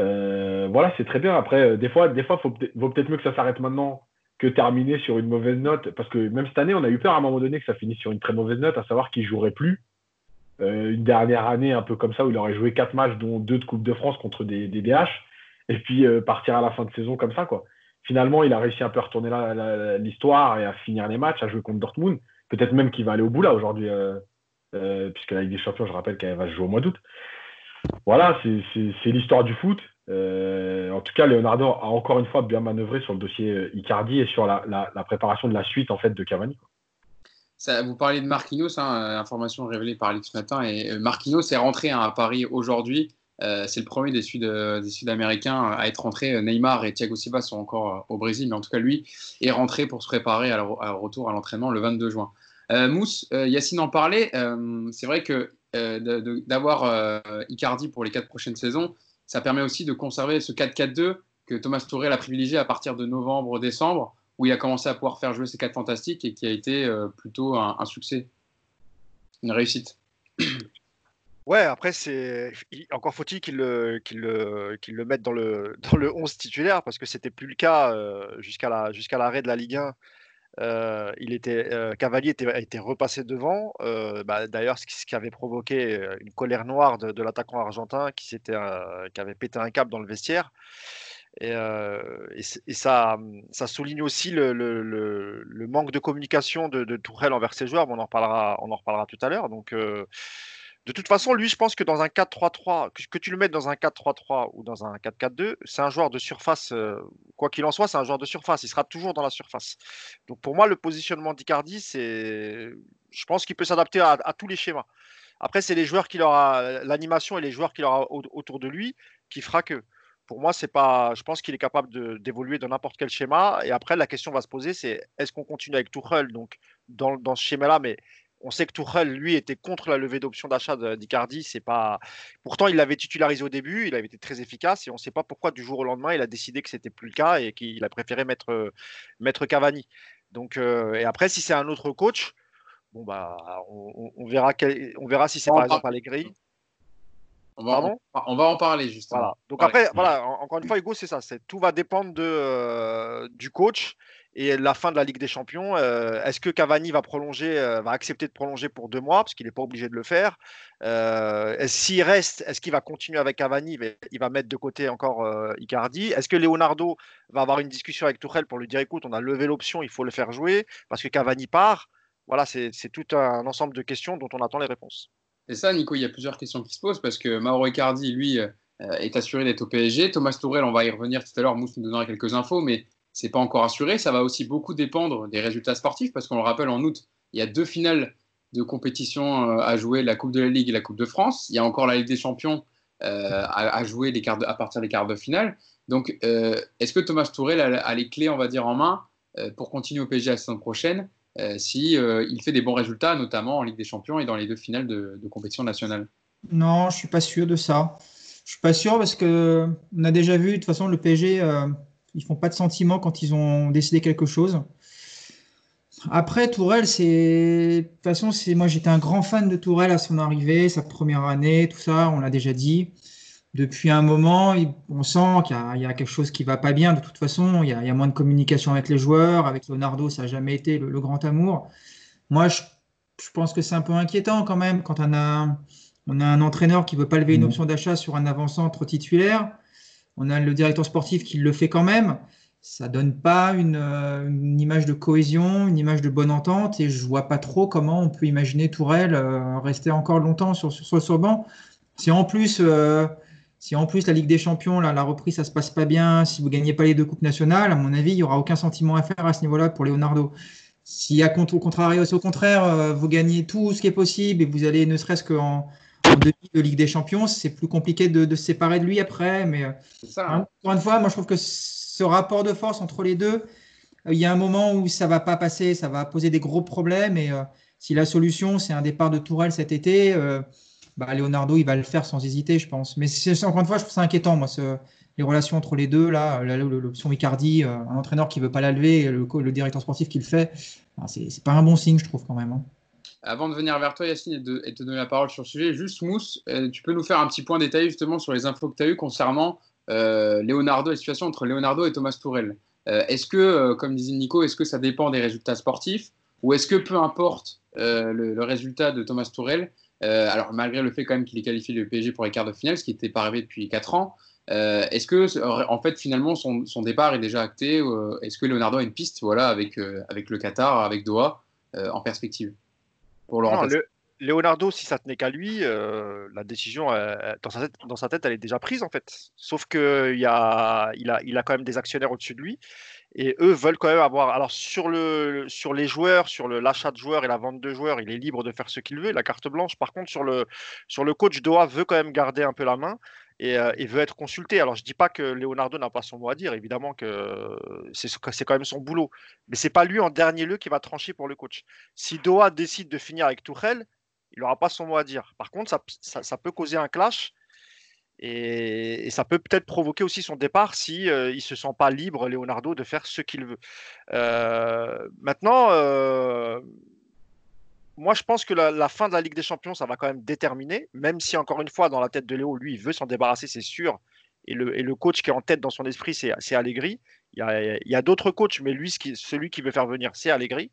Euh, voilà, c'est très bien. Après, euh, des fois, des fois, vaut peut-être mieux que ça s'arrête maintenant que terminer sur une mauvaise note. Parce que même cette année, on a eu peur à un moment donné que ça finisse sur une très mauvaise note, à savoir qu'il jouerait plus. Euh, une dernière année un peu comme ça où il aurait joué quatre matchs, dont deux de Coupe de France contre des, DH, et puis partir à la fin de saison comme ça, quoi. Finalement, il a réussi un peu à retourner l'histoire et à finir les matchs, à jouer contre Dortmund. Peut-être même qu'il va aller au bout là aujourd'hui, puisque la Ligue des Champions, je rappelle qu'elle va se jouer au mois d'août voilà, c'est l'histoire du foot. Euh, en tout cas, Leonardo a encore une fois bien manœuvré sur le dossier euh, Icardi et sur la, préparation de la suite en fait de Cavani. Vous parlez de Marquinhos, hein, information révélée par Alex matin, et euh, Marquinhos est rentré hein, à Paris aujourd'hui. c'est le premier des, Sud, des Sud-Américains à être rentré. Neymar et Thiago Silva sont encore au Brésil, mais en tout cas, lui est rentré pour se préparer à, retour à l'entraînement le 22 juin. Mousse, Yacine en parlait. c'est vrai que euh, d'avoir euh, Icardi pour les quatre prochaines saisons, ça permet aussi de conserver ce 4-4-2 que Thomas Touré a privilégié à partir de novembre-décembre, où il a commencé à pouvoir faire jouer ses quatre fantastiques et qui a été euh, plutôt un, succès, une réussite. Ouais, après, c'est encore faut-il qu'il le, le, le mette dans le, dans le 11 titulaire, parce que c'était plus le cas jusqu'à l'arrêt de la Ligue 1 euh, il était, euh, Cavalier était, a été repassé devant. Euh, bah, d'ailleurs, ce, qui avait provoqué une colère noire de, l'attaquant argentin qui, qui avait pété un câble dans le vestiaire. Et, ça, ça, souligne aussi le, le, manque de communication de, de, Tourelle envers ses joueurs. on en reparlera, on en reparlera tout à l'heure. Donc, de toute façon, lui, je pense que dans un 4-3-3, que, tu le mettes dans un 4-3-3 ou dans un 4-4-2, c'est un joueur de surface. Euh, quoi qu'il en soit, c'est un joueur de surface. Il sera toujours dans la surface. Donc pour moi, le positionnement d'Icardi, c'est, je pense qu'il peut s'adapter à, tous les schémas. Après, c'est les joueurs qui aura, l'animation et les joueurs qu'il aura autour de lui qui fera que. Pour moi, c'est pas. Je pense qu'il est capable d'évoluer dans n'importe quel schéma. Et après, la question va se poser, c'est est-ce qu'on continue avec Tuchel, donc dans, dans ce schéma-là, mais on sait que Tourelle, lui, était contre la levée d'option d'achat d'Icardi. C'est pas. Pourtant, il l'avait titularisé au début, il avait été très efficace, et on ne sait pas pourquoi du jour au lendemain, il a décidé que c'était plus le cas et qu'il a préféré mettre, mettre Cavani. Donc, euh, et après, si c'est un autre coach, bon bah, on, verra, on verra si c'est par exemple Allegri. On va, en, on va en parler justement. Voilà. Donc après, voilà, encore une fois, Hugo, c'est ça. Tout va dépendre de, euh, du coach et la fin de la Ligue des Champions. Euh, est-ce que Cavani va prolonger, euh, va accepter de prolonger pour deux mois parce qu'il n'est pas obligé de le faire S'il reste, est-ce qu'il va continuer avec Cavani Il va mettre de côté encore Icardi. Est-ce que Leonardo va avoir une discussion avec Tourelle pour lui dire écoute, on a levé l'option, il faut le faire jouer parce que Cavani part? Voilà, c'est tout un ensemble de questions dont on attend les réponses. C'est ça, Nico, il y a plusieurs questions qui se posent parce que Mauro Icardi, lui, euh, est assuré d'être au PSG. Thomas Tourelle, on va y revenir tout à l'heure, Mousse nous donnera quelques infos, mais c'est pas encore assuré. Ça va aussi beaucoup dépendre des résultats sportifs parce qu'on le rappelle, en août, il y a deux finales de compétition euh, à jouer, la Coupe de la Ligue et la Coupe de France. Il y a encore la Ligue des Champions euh, à, jouer à partir des quarts de finale. Donc, est-ce que Thomas Tourelle a, les clés, on va dire, en main pour continuer au PSG la saison prochaine si euh, il fait des bons résultats, notamment en Ligue des Champions et dans les deux finales de, compétition nationale? Non, je suis pas sûr de ça. Je suis pas sûr parce que on a déjà vu de toute façon le PSG, euh, ils font pas de sentiments quand ils ont décidé quelque chose. Après Tourelle, c'est de toute façon c'est moi j'étais un grand fan de Tourelle à son arrivée, sa première année, tout ça, on l'a déjà dit depuis un moment, on sent qu'il y, a quelque chose qui va pas bien. De toute façon, il y a, moins de communication avec les joueurs. Avec Leonardo, ça n'a jamais été le, grand amour. Moi, je, pense que c'est un peu inquiétant quand même quand on a, on a un entraîneur qui veut pas lever une mmh. option d'achat sur un avant-centre titulaire. On a le directeur sportif qui le fait quand même. Ça donne pas une, image de cohésion, une image de bonne entente. Et je vois pas trop comment on peut imaginer Tourelle euh, rester encore longtemps sur, sur, sur, le banc. Si en plus euh, si en plus la Ligue des Champions, la reprise, ça se passe pas bien, si vous gagnez pas les deux coupes nationales, à mon avis, il y aura aucun sentiment à faire à ce niveau-là pour Leonardo. Si au contraire, au contraire, euh, vous gagnez tout ce qui est possible et vous allez ne serait-ce qu'en en demi de Ligue des Champions, c'est plus compliqué de, se séparer de lui après. Mais euh, hein. encore une fois, moi je trouve que ce rapport de force entre les deux, euh, il y a un moment où ça va pas passer, ça va poser des gros problèmes. Et si la solution c'est un départ de Tourelle cet été, bah, Leonardo, il va le faire sans hésiter, je pense. Mais encore une fois, je trouve ça inquiétant, moi, les relations entre les deux, là, l'option Icardi, euh, un entraîneur qui ne veut pas la lever, et le, directeur sportif qui le fait, c'est pas un bon signe, je trouve, quand même. Hein. Avant de venir vers toi, Yacine, et de, te donner la parole sur le sujet, juste Mousse, euh, tu peux nous faire un petit point détaillé justement sur les infos que tu as eues concernant euh, Leonardo, la situation entre Leonardo et Thomas Tourel. est-ce que, comme disait Nico, est-ce que ça dépend des résultats sportifs ou est-ce que peu importe le, résultat de Thomas Tourel, alors malgré le fait quand même qu'il ait qualifié le PSG pour les quarts de finale, ce qui n'était pas arrivé depuis 4 ans, euh, est-ce que, en fait, finalement, son, départ est déjà acté euh, Est-ce que Leonardo a une piste voilà, avec, euh, avec le Qatar, avec Doha, en perspective? Pour le Leonardo, si ça tenait qu'à lui, la décision dans, sa tête, dans sa tête, elle est déjà prise en fait. Sauf qu'il a, il a, il a quand même des actionnaires au-dessus de lui et eux veulent quand même avoir. Alors sur, le, sur les joueurs, sur l'achat de joueurs et la vente de joueurs, il est libre de faire ce qu'il veut, la carte blanche. Par contre, sur le, sur le coach, Doha veut quand même garder un peu la main et, veut être consulté. Alors je dis pas que Leonardo n'a pas son mot à dire, évidemment que c'est quand même son boulot, mais c'est pas lui en dernier lieu qui va trancher pour le coach. Si Doha décide de finir avec Tuchel, il n'aura pas son mot à dire. Par contre, ça, ça, peut causer un clash et, ça peut peut-être provoquer aussi son départ si ne il se sent pas libre, Leonardo, de faire ce qu'il veut. maintenant moi, je pense que la, fin de la Ligue des Champions, ça va quand même déterminer, même si, encore une fois, dans la tête de Léo, lui, il veut s'en débarrasser, c'est sûr. Et le, coach qui est en tête dans son esprit, c'est Allegri. Il y a, d'autres coachs, mais lui, celui qui veut faire venir, c'est Allegri.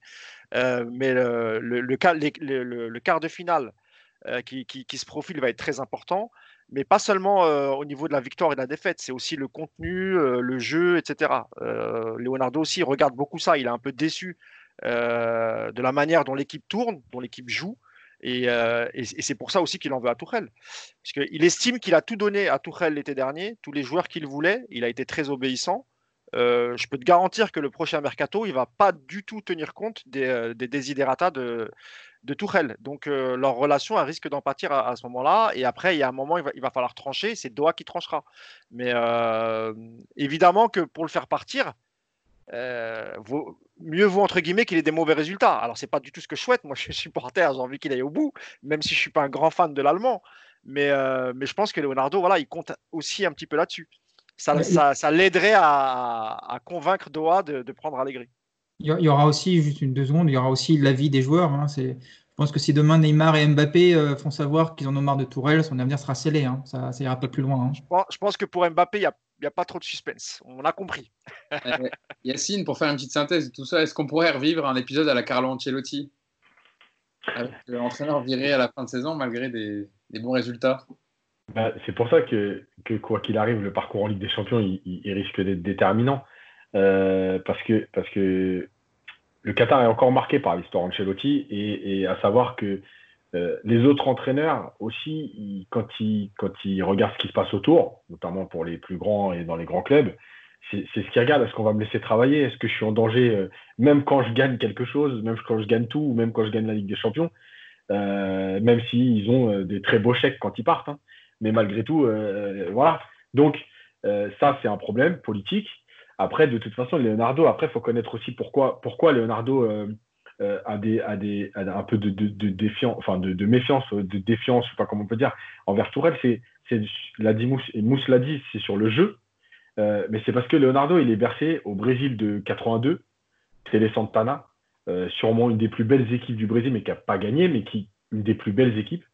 Euh, mais le, quart de finale euh, qui, se profile va être très important mais pas seulement euh, au niveau de la victoire et de la défaite, c'est aussi le contenu, le jeu, etc. Leonardo aussi regarde beaucoup ça, il est un peu déçu de la manière dont l'équipe tourne, dont l'équipe joue. Euh, et, c'est pour ça aussi qu'il en veut à Tourelle. Parce qu'il estime qu'il a tout donné à Tourelle l'été dernier, tous les joueurs qu'il voulait. Il a été très obéissant. Euh, je peux te garantir que le prochain mercato, il va pas du tout tenir compte des, des desiderata de, de Tourelle. Donc leur relation, elle risque d'en pâtir à, ce moment-là. Et après, il y a un moment, il va, il va falloir trancher. C'est Doha qui tranchera. Mais évidemment que pour le faire partir, mieux vaut entre guillemets qu'il ait des mauvais résultats. Alors c'est pas du tout ce que je souhaite. Moi je suis supporter, j'ai envie qu'il aille au bout, même si je suis pas un grand fan de l'allemand. Mais, euh, mais je pense que Leonardo, voilà, il compte aussi un petit peu là-dessus. Ça, ça, l'aiderait à, convaincre Doha de, prendre Allegri. Il y aura aussi, juste une deux secondes, il y aura aussi l'avis des joueurs. Hein. je pense que si demain Neymar et Mbappé euh, font savoir qu'ils en ont marre de Tourelle, son avenir sera scellé. Hein. Ça, ça ira pas plus loin. Hein. Je, pense, je, pense, que pour Mbappé, il y a n'y a pas trop de suspense. On a compris. Euh, Yacine, pour faire une petite synthèse de tout ça, est-ce qu'on pourrait revivre un épisode à la Carlo Ancelotti Avec l'entraîneur viré à la fin de saison malgré des, bons résultats? Bah, C'est pour ça que, quoi qu'il arrive, le parcours en Ligue des Champions, il, risque d'être déterminant. Euh, parce, que, parce que le Qatar est encore marqué par l'histoire Ancelotti et à savoir que euh, les autres entraîneurs aussi, quand, ils, regardent ce qui se passe autour, notamment pour les plus grands et dans les grands clubs, c'est ce qu'ils regardent. Est-ce qu'on va me laisser travailler? Est-ce que je suis en danger euh, même quand je gagne quelque chose, même quand je gagne tout, ou même quand je gagne la Ligue des Champions? Euh, Même s'ils ont des très beaux chèques quand ils partent. Hein. Mais malgré tout, voilà. Donc, ça, c'est un problème politique. Après, de toute façon, Leonardo, après, il faut connaître aussi pourquoi Leonardo euh, à des, à des, un peu de, de, défiance, enfin de, de, méfiance, euh, de défiance, pas comment on peut dire, envers Tourelle, c'est, c'est l'a dit Mousse, et Mousse l'a dit, c'est sur le jeu, euh, mais c'est parce que Leonardo, il est versé au Brésil de 82, Télé Santana, sûrement une des plus belles équipes du Brésil, mais qui n'a pas gagné, mais qui une des plus belles équipes.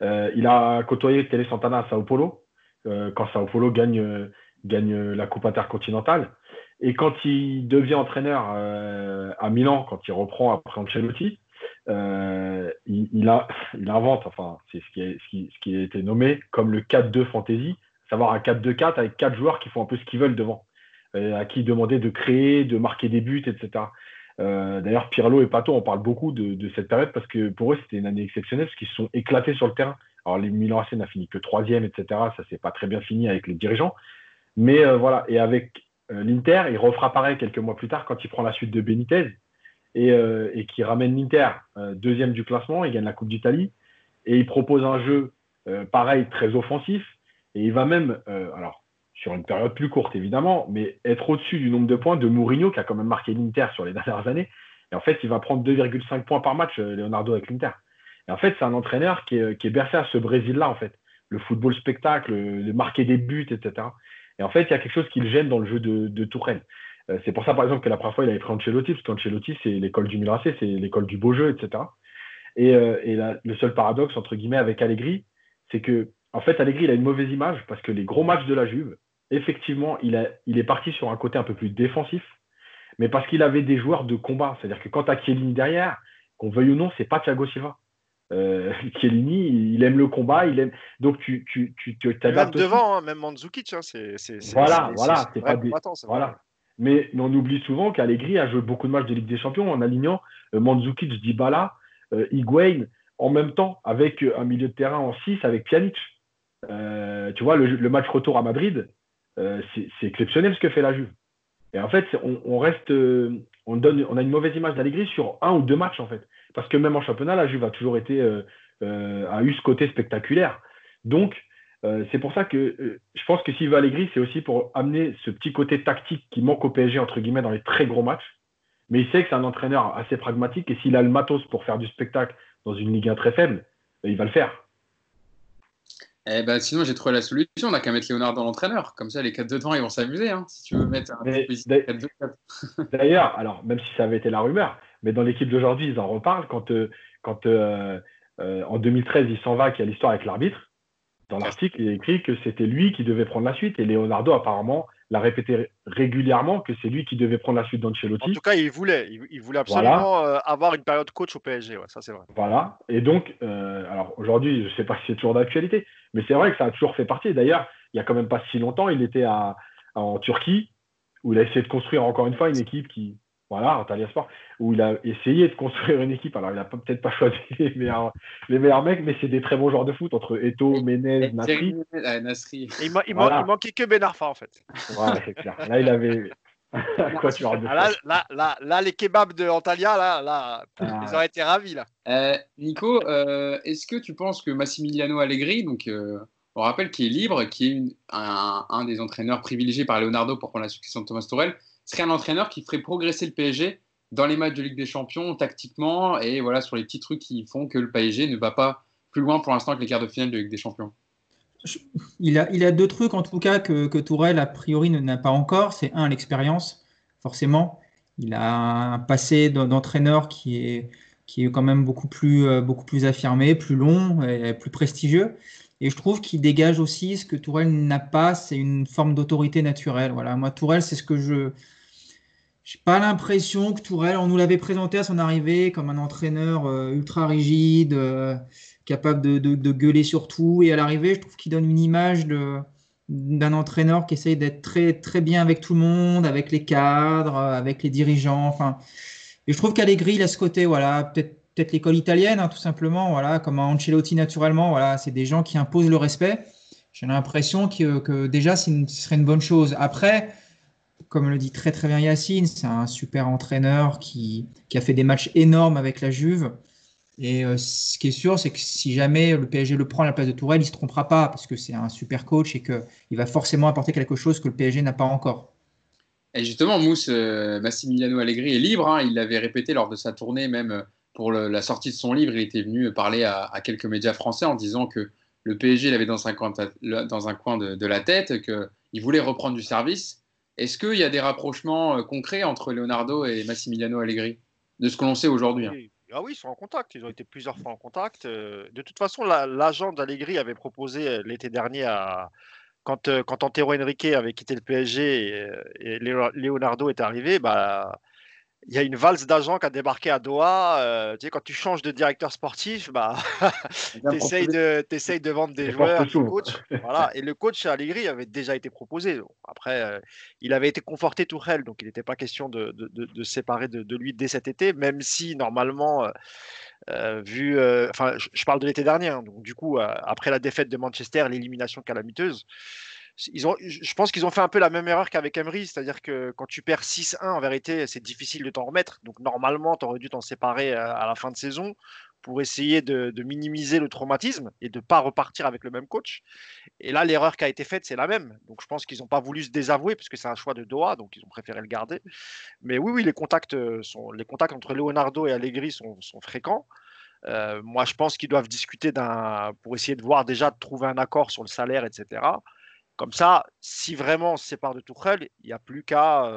il a côtoyé Télé Santana à Sao Paulo, quand Sao Paulo gagne, gagne la Coupe intercontinentale. Et quand il devient entraîneur euh, à Milan, quand il reprend après Ancelotti, euh, il, a, il invente, enfin, c'est ce qui, est, ce, qui, a été nommé comme le 4-2 fantasy, savoir un 4-2-4 avec quatre joueurs qui font un peu ce qu'ils veulent devant, euh, à qui demander de créer, de marquer des buts, etc. D'ailleurs, Pirlo et Pato, on parle beaucoup de, cette période parce que pour eux, c'était une année exceptionnelle parce qu'ils se sont éclatés sur le terrain. Alors, les Milan AC n'a fini que troisième, etc. Ça s'est pas très bien fini avec les dirigeants. Mais voilà, et avec l'Inter. Il refera pareil quelques mois plus tard quand il prend la suite de Benitez et, euh, qui ramène l'Inter euh, deuxième du classement. Il gagne la Coupe d'Italie et il propose un jeu pareil très offensif. Et il va même, alors sur une période plus courte évidemment, mais être au-dessus du nombre de points de Mourinho qui a quand même marqué l'Inter sur les dernières années. Et en fait, il va prendre 2,5 points par match, Leonardo avec l'Inter. Et en fait, c'est un entraîneur qui est, qui est bercé à ce Brésil-là, en fait. Le football spectacle, le marquer des buts, etc. Et en fait, il y a quelque chose qui le gêne dans le jeu de, de. Euh, c'est pour ça, par exemple, que la première fois, il avait pris Ancelotti, parce qu'Ancelotti, c'est l'école du Milan c'est l'école du beau jeu, etc. Et, euh, le seul paradoxe, entre guillemets, avec Allegri, c'est que, en fait, Allegri, il a une mauvaise image, parce que les gros matchs de la Juve, effectivement, il, est parti sur un côté un peu plus défensif, mais parce qu'il avait des joueurs de combat. C'est-à-dire que quand tu as derrière, qu'on veuille ou non, c'est pas Thiago Silva. Euh, Chiellini, il aime le combat, il aime. Donc tu tu tu, tu Même devant, hein, même Mandzukic, hein, c'est voilà, voilà, c'est pas des... voilà. Mais, on oublie souvent qu'Allegri a joué beaucoup de matchs de Ligue des Champions en alignant euh, Mandzukic, Dybala, euh, Higuain en même temps avec euh, un milieu de terrain en 6 avec Pjanic. Euh, tu vois, le, match retour à Madrid, c'est exceptionnel ce que fait la Juve. Et en fait, on, reste, on, donne, on a une mauvaise image d'Allegri sur un ou deux matchs en fait. Parce que même en championnat, la Juve a toujours été, a eu ce côté spectaculaire. Donc, euh, c'est pour ça que euh, je pense que s'il veut Allegri, c'est aussi pour amener ce petit côté tactique qui manque au PSG, entre guillemets, dans les très gros matchs. Mais il sait que c'est un entraîneur assez pragmatique et s'il a le matos pour faire du spectacle dans une Ligue 1 très faible, ben, il va le faire. Eh ben, sinon, j'ai trouvé la solution. On n'a qu'à mettre Léonard dans l'entraîneur. Comme ça, les 4 de devant, ils vont s'amuser. Hein, si tu veux mettre un 4 D'ailleurs, alors, même si ça avait été la rumeur, mais dans l'équipe d'aujourd'hui, ils en reparlent. Quand, euh, quand en 2013, il s'en va, qu'il y a l'histoire avec l'arbitre, dans l'article, il est écrit que c'était lui qui devait prendre la suite et Leonardo apparemment l'a répété régulièrement que c'est lui qui devait prendre la suite d'Ancelotti. En tout cas, il voulait, il, voulait absolument euh, avoir une période coach au PSG, ça c'est vrai. Voilà. Et donc, euh, alors aujourd'hui, je ne sais pas si c'est toujours d'actualité, mais c'est vrai que ça a toujours fait partie. D'ailleurs, il y a quand même pas si longtemps, il était à, en Turquie où il a essayé de construire encore une fois une équipe qui, voilà, Antalya Sport, où il a essayé de construire une équipe. Alors, il n'a peut-être pas choisi les meilleurs, les meilleurs mecs, mais c'est des très bons joueurs de foot entre Eto, Menez, Nasri. Il, manquait que Ben Arfa, en fait. Voilà, c'est clair. Là, il avait. Quoi, tu là, là, là, là, les kebabs de Antalya, là, là ah. ils auraient été ravis. Là. Euh, Nico, euh, est-ce que tu penses que Massimiliano Allegri, donc, euh, on rappelle qu'il est libre, qui est un, un, des entraîneurs privilégiés par Leonardo pour prendre la succession de Thomas Tourelle, serait un entraîneur qui ferait progresser le PSG dans les matchs de Ligue des Champions, tactiquement, et voilà, sur les petits trucs qui font que le PSG ne va pas plus loin pour l'instant que les quarts de finale de Ligue des Champions. Il a, il a deux trucs en tout cas que, que Tourelle a priori n'a pas encore. C'est un, l'expérience, forcément. Il a un passé d'entraîneur qui est, qui est quand même beaucoup plus, euh, beaucoup plus affirmé, plus long et plus prestigieux. Et je trouve qu'il dégage aussi ce que Tourelle n'a pas, c'est une forme d'autorité naturelle. Voilà, moi, Tourelle, c'est ce que je, j'ai pas l'impression que Tourelle, on nous l'avait présenté à son arrivée comme un entraîneur euh, ultra rigide, euh, capable de, gueuler sur tout. Et à l'arrivée, je trouve qu'il donne une image d'un entraîneur qui essaye d'être très, très bien avec tout le monde, avec les cadres, avec les dirigeants. Enfin, et je trouve qu'Allegri, il a ce côté, voilà, peut-être peut l'école italienne, hein, tout simplement, voilà, comme un Ancelotti naturellement. Voilà, c'est des gens qui imposent le respect. J'ai l'impression que, que, déjà, ce serait une bonne chose. Après, comme le dit très très bien Yacine, c'est un super entraîneur qui, a fait des matchs énormes avec la Juve. Et euh, ce qui est sûr, c'est que si jamais le PSG le prend à la place de Tourelle, il ne se trompera pas parce que c'est un super coach et qu'il va forcément apporter quelque chose que le PSG n'a pas encore. Et justement, Mousse, euh, Massimiliano Allegri est libre. Hein. il l'avait répété lors de sa tournée, même euh, pour la sortie de son livre. Il était venu parler à, quelques médias français en disant que le PSG l'avait dans un coin, dans un coin de, de la tête, qu'il voulait reprendre du service est-ce qu'il y a des rapprochements euh, concrets entre Leonardo et Massimiliano Allegri, de ce que l'on sait aujourd'hui hein? Ah oui, ils sont en contact. Ils ont été plusieurs fois en contact. Euh, de toute façon, l'agent d'Allegri avait proposé euh, l'été dernier quand, quand Antero Henrique avait quitté le PSG et, Leonardo est arrivé, bah, il y a une valse d'agents qui a débarqué à Doha. Euh, tu sais, quand tu changes de directeur sportif, bah, tu essayes de, de vendre des joueurs, coach. Voilà. Et le coach Allegri avait déjà été proposé. Après, euh, il avait été conforté Tourelle, donc il n'était pas question de, de, de séparer de, lui dès cet été, même si normalement, euh, vu. Enfin, je, parle de l'été dernier, hein, donc du coup, après la défaite de Manchester, l'élimination calamiteuse ils ont, je pense qu'ils ont fait un peu la même erreur qu'avec Emery, c'est-à-dire que quand tu perds 6-1, en vérité, c'est difficile de t'en remettre. Donc normalement, tu aurais dû t'en séparer euh, à la fin de saison pour essayer de, minimiser le traumatisme et de ne pas repartir avec le même coach. Et là, l'erreur qui a été faite, c'est la même. Donc je pense qu'ils n'ont pas voulu se désavouer parce que c'est un choix de Doha, donc ils ont préféré le garder. Mais oui, oui, les contacts, euh, sont, les contacts entre Leonardo et Allegri sont, fréquents. Euh, moi, je pense qu'ils doivent discuter pour essayer de voir déjà de trouver un accord sur le salaire, etc. Comme ça, si vraiment on se sépare de Tourelle, il n'y a plus qu'à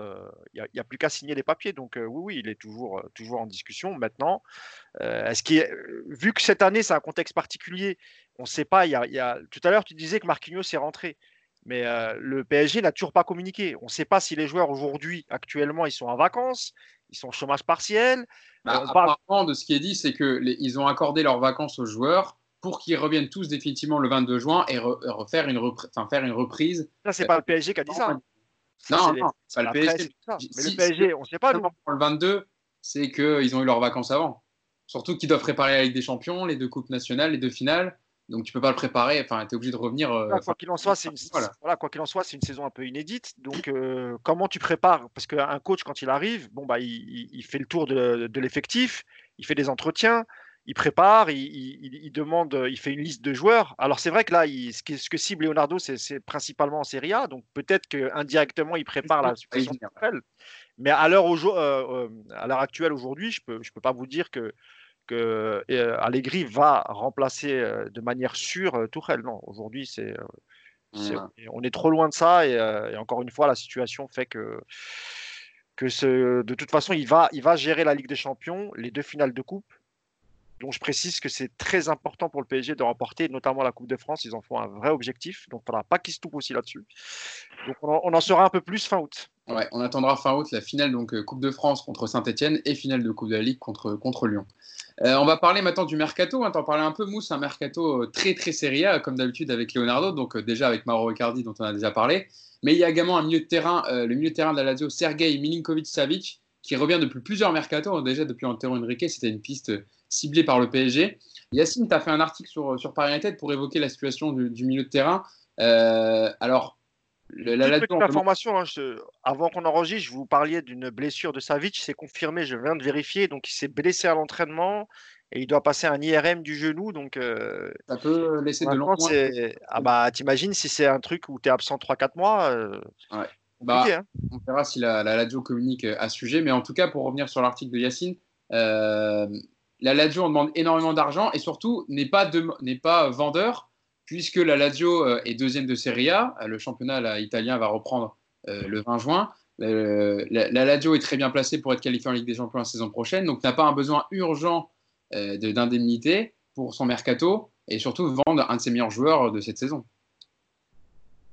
il y a, plus qu'à signer les papiers. Donc oui, oui, il est toujours, toujours en discussion. Maintenant, est-ce qu'il vu que cette année c'est un contexte particulier, on ne sait pas. Il y a, tout à l'heure tu disais que Marquinhos est rentré. Mais le PSG n'a toujours pas communiqué. On ne sait pas si les joueurs aujourd'hui, actuellement, ils sont en vacances, ils sont au chômage partiel. Bah, apparemment, de ce qui est dit, c'est qu'ils ont accordé leurs vacances aux joueurs pour qu'ils reviennent tous définitivement le 22 juin et refaire une, faire une reprise. Ça, c'est pas le PSG qui a dit ça. Hein. non, non, pas le PSG. Mais le PSG, on ne sait pas. Pour le 22, c'est qu'ils ont eu leurs vacances avant. Surtout qu'ils doivent préparer la Ligue des Champions, les deux coupes nationales, les deux finales. Donc tu peux pas le préparer. Enfin, tu es obligé de revenir. Euh, quoi qu'il en soit, c'est une, voilà. quoi qu'il en soit, c'est une saison un peu inédite. Donc euh, comment tu prépares? Parce qu'un coach quand il arrive, bon bah il, fait le tour de, l'effectif, il fait des entretiens, il prépare, il, demande, il fait une liste de joueurs. Alors c'est vrai que là, ce, que cible Leonardo, c'est principalement en Serie A. Donc peut-être qu'indirectement, il prépare la suppression de Mais à l'heure euh, à l'heure actuelle aujourd'hui, je peux je peux pas vous dire que que euh, Allegri va remplacer euh, de manière sûre euh, Tourelle. Non, aujourd'hui, c'est, on est trop loin de ça. Et, encore une fois, la situation fait que, que ce, de toute façon, il va, il va gérer la Ligue des Champions, les deux finales de coupe. Donc je précise que c'est très important pour le PSG de remporter, notamment la Coupe de France. Ils en font un vrai objectif. Donc il ne faudra pas qu'ils se touchent aussi là-dessus. Donc on en, on saura un peu plus fin août. On attendra fin août la finale donc Coupe de France contre Saint-Etienne et finale de Coupe de la Ligue contre, contre Lyon. Euh, on va parler maintenant du mercato. Hein, T'en parlais un peu, Mousse, un mercato euh, très très séria, comme d'habitude avec Leonardo, donc euh, déjà avec Mauro Icardi dont on a déjà parlé. Mais il y a également un milieu de terrain, le milieu de terrain de la Lazio, Sergei Milinkovic-Savic, qui revient depuis plusieurs mercatos. Déjà depuis Antero Henrique, c'était une piste ciblée par le PSG. Yacine, tu as fait un article sur, sur Paris United pour évoquer la situation du, milieu de terrain. alors, la, information, hein, avant qu'on enregistre, je vous parliez d'une blessure de Savic, c'est confirmé, je viens de vérifier, donc il s'est blessé à l'entraînement et il doit passer un IRM du genou, donc euh, ça peut laisser de longs mois. Ah bah t'imagines si c'est un truc où tu es absent 3-4 mois. Euh, bah, hein. On verra si la, la Lazio communique euh, à ce sujet, mais en tout cas pour revenir sur l'article de Yacine, la Lazio on demande énormément d'argent et surtout n'est pas, pas vendeur puisque la Lazio euh, est deuxième de Serie A. Euh, le championnat italien va reprendre euh, le 20 juin. La, Lazio est très bien placée pour être qualifiée en Ligue des Champions la saison prochaine, donc n'a pas un besoin urgent d'indemnité pour son mercato et surtout vendre un de ses meilleurs joueurs de cette saison.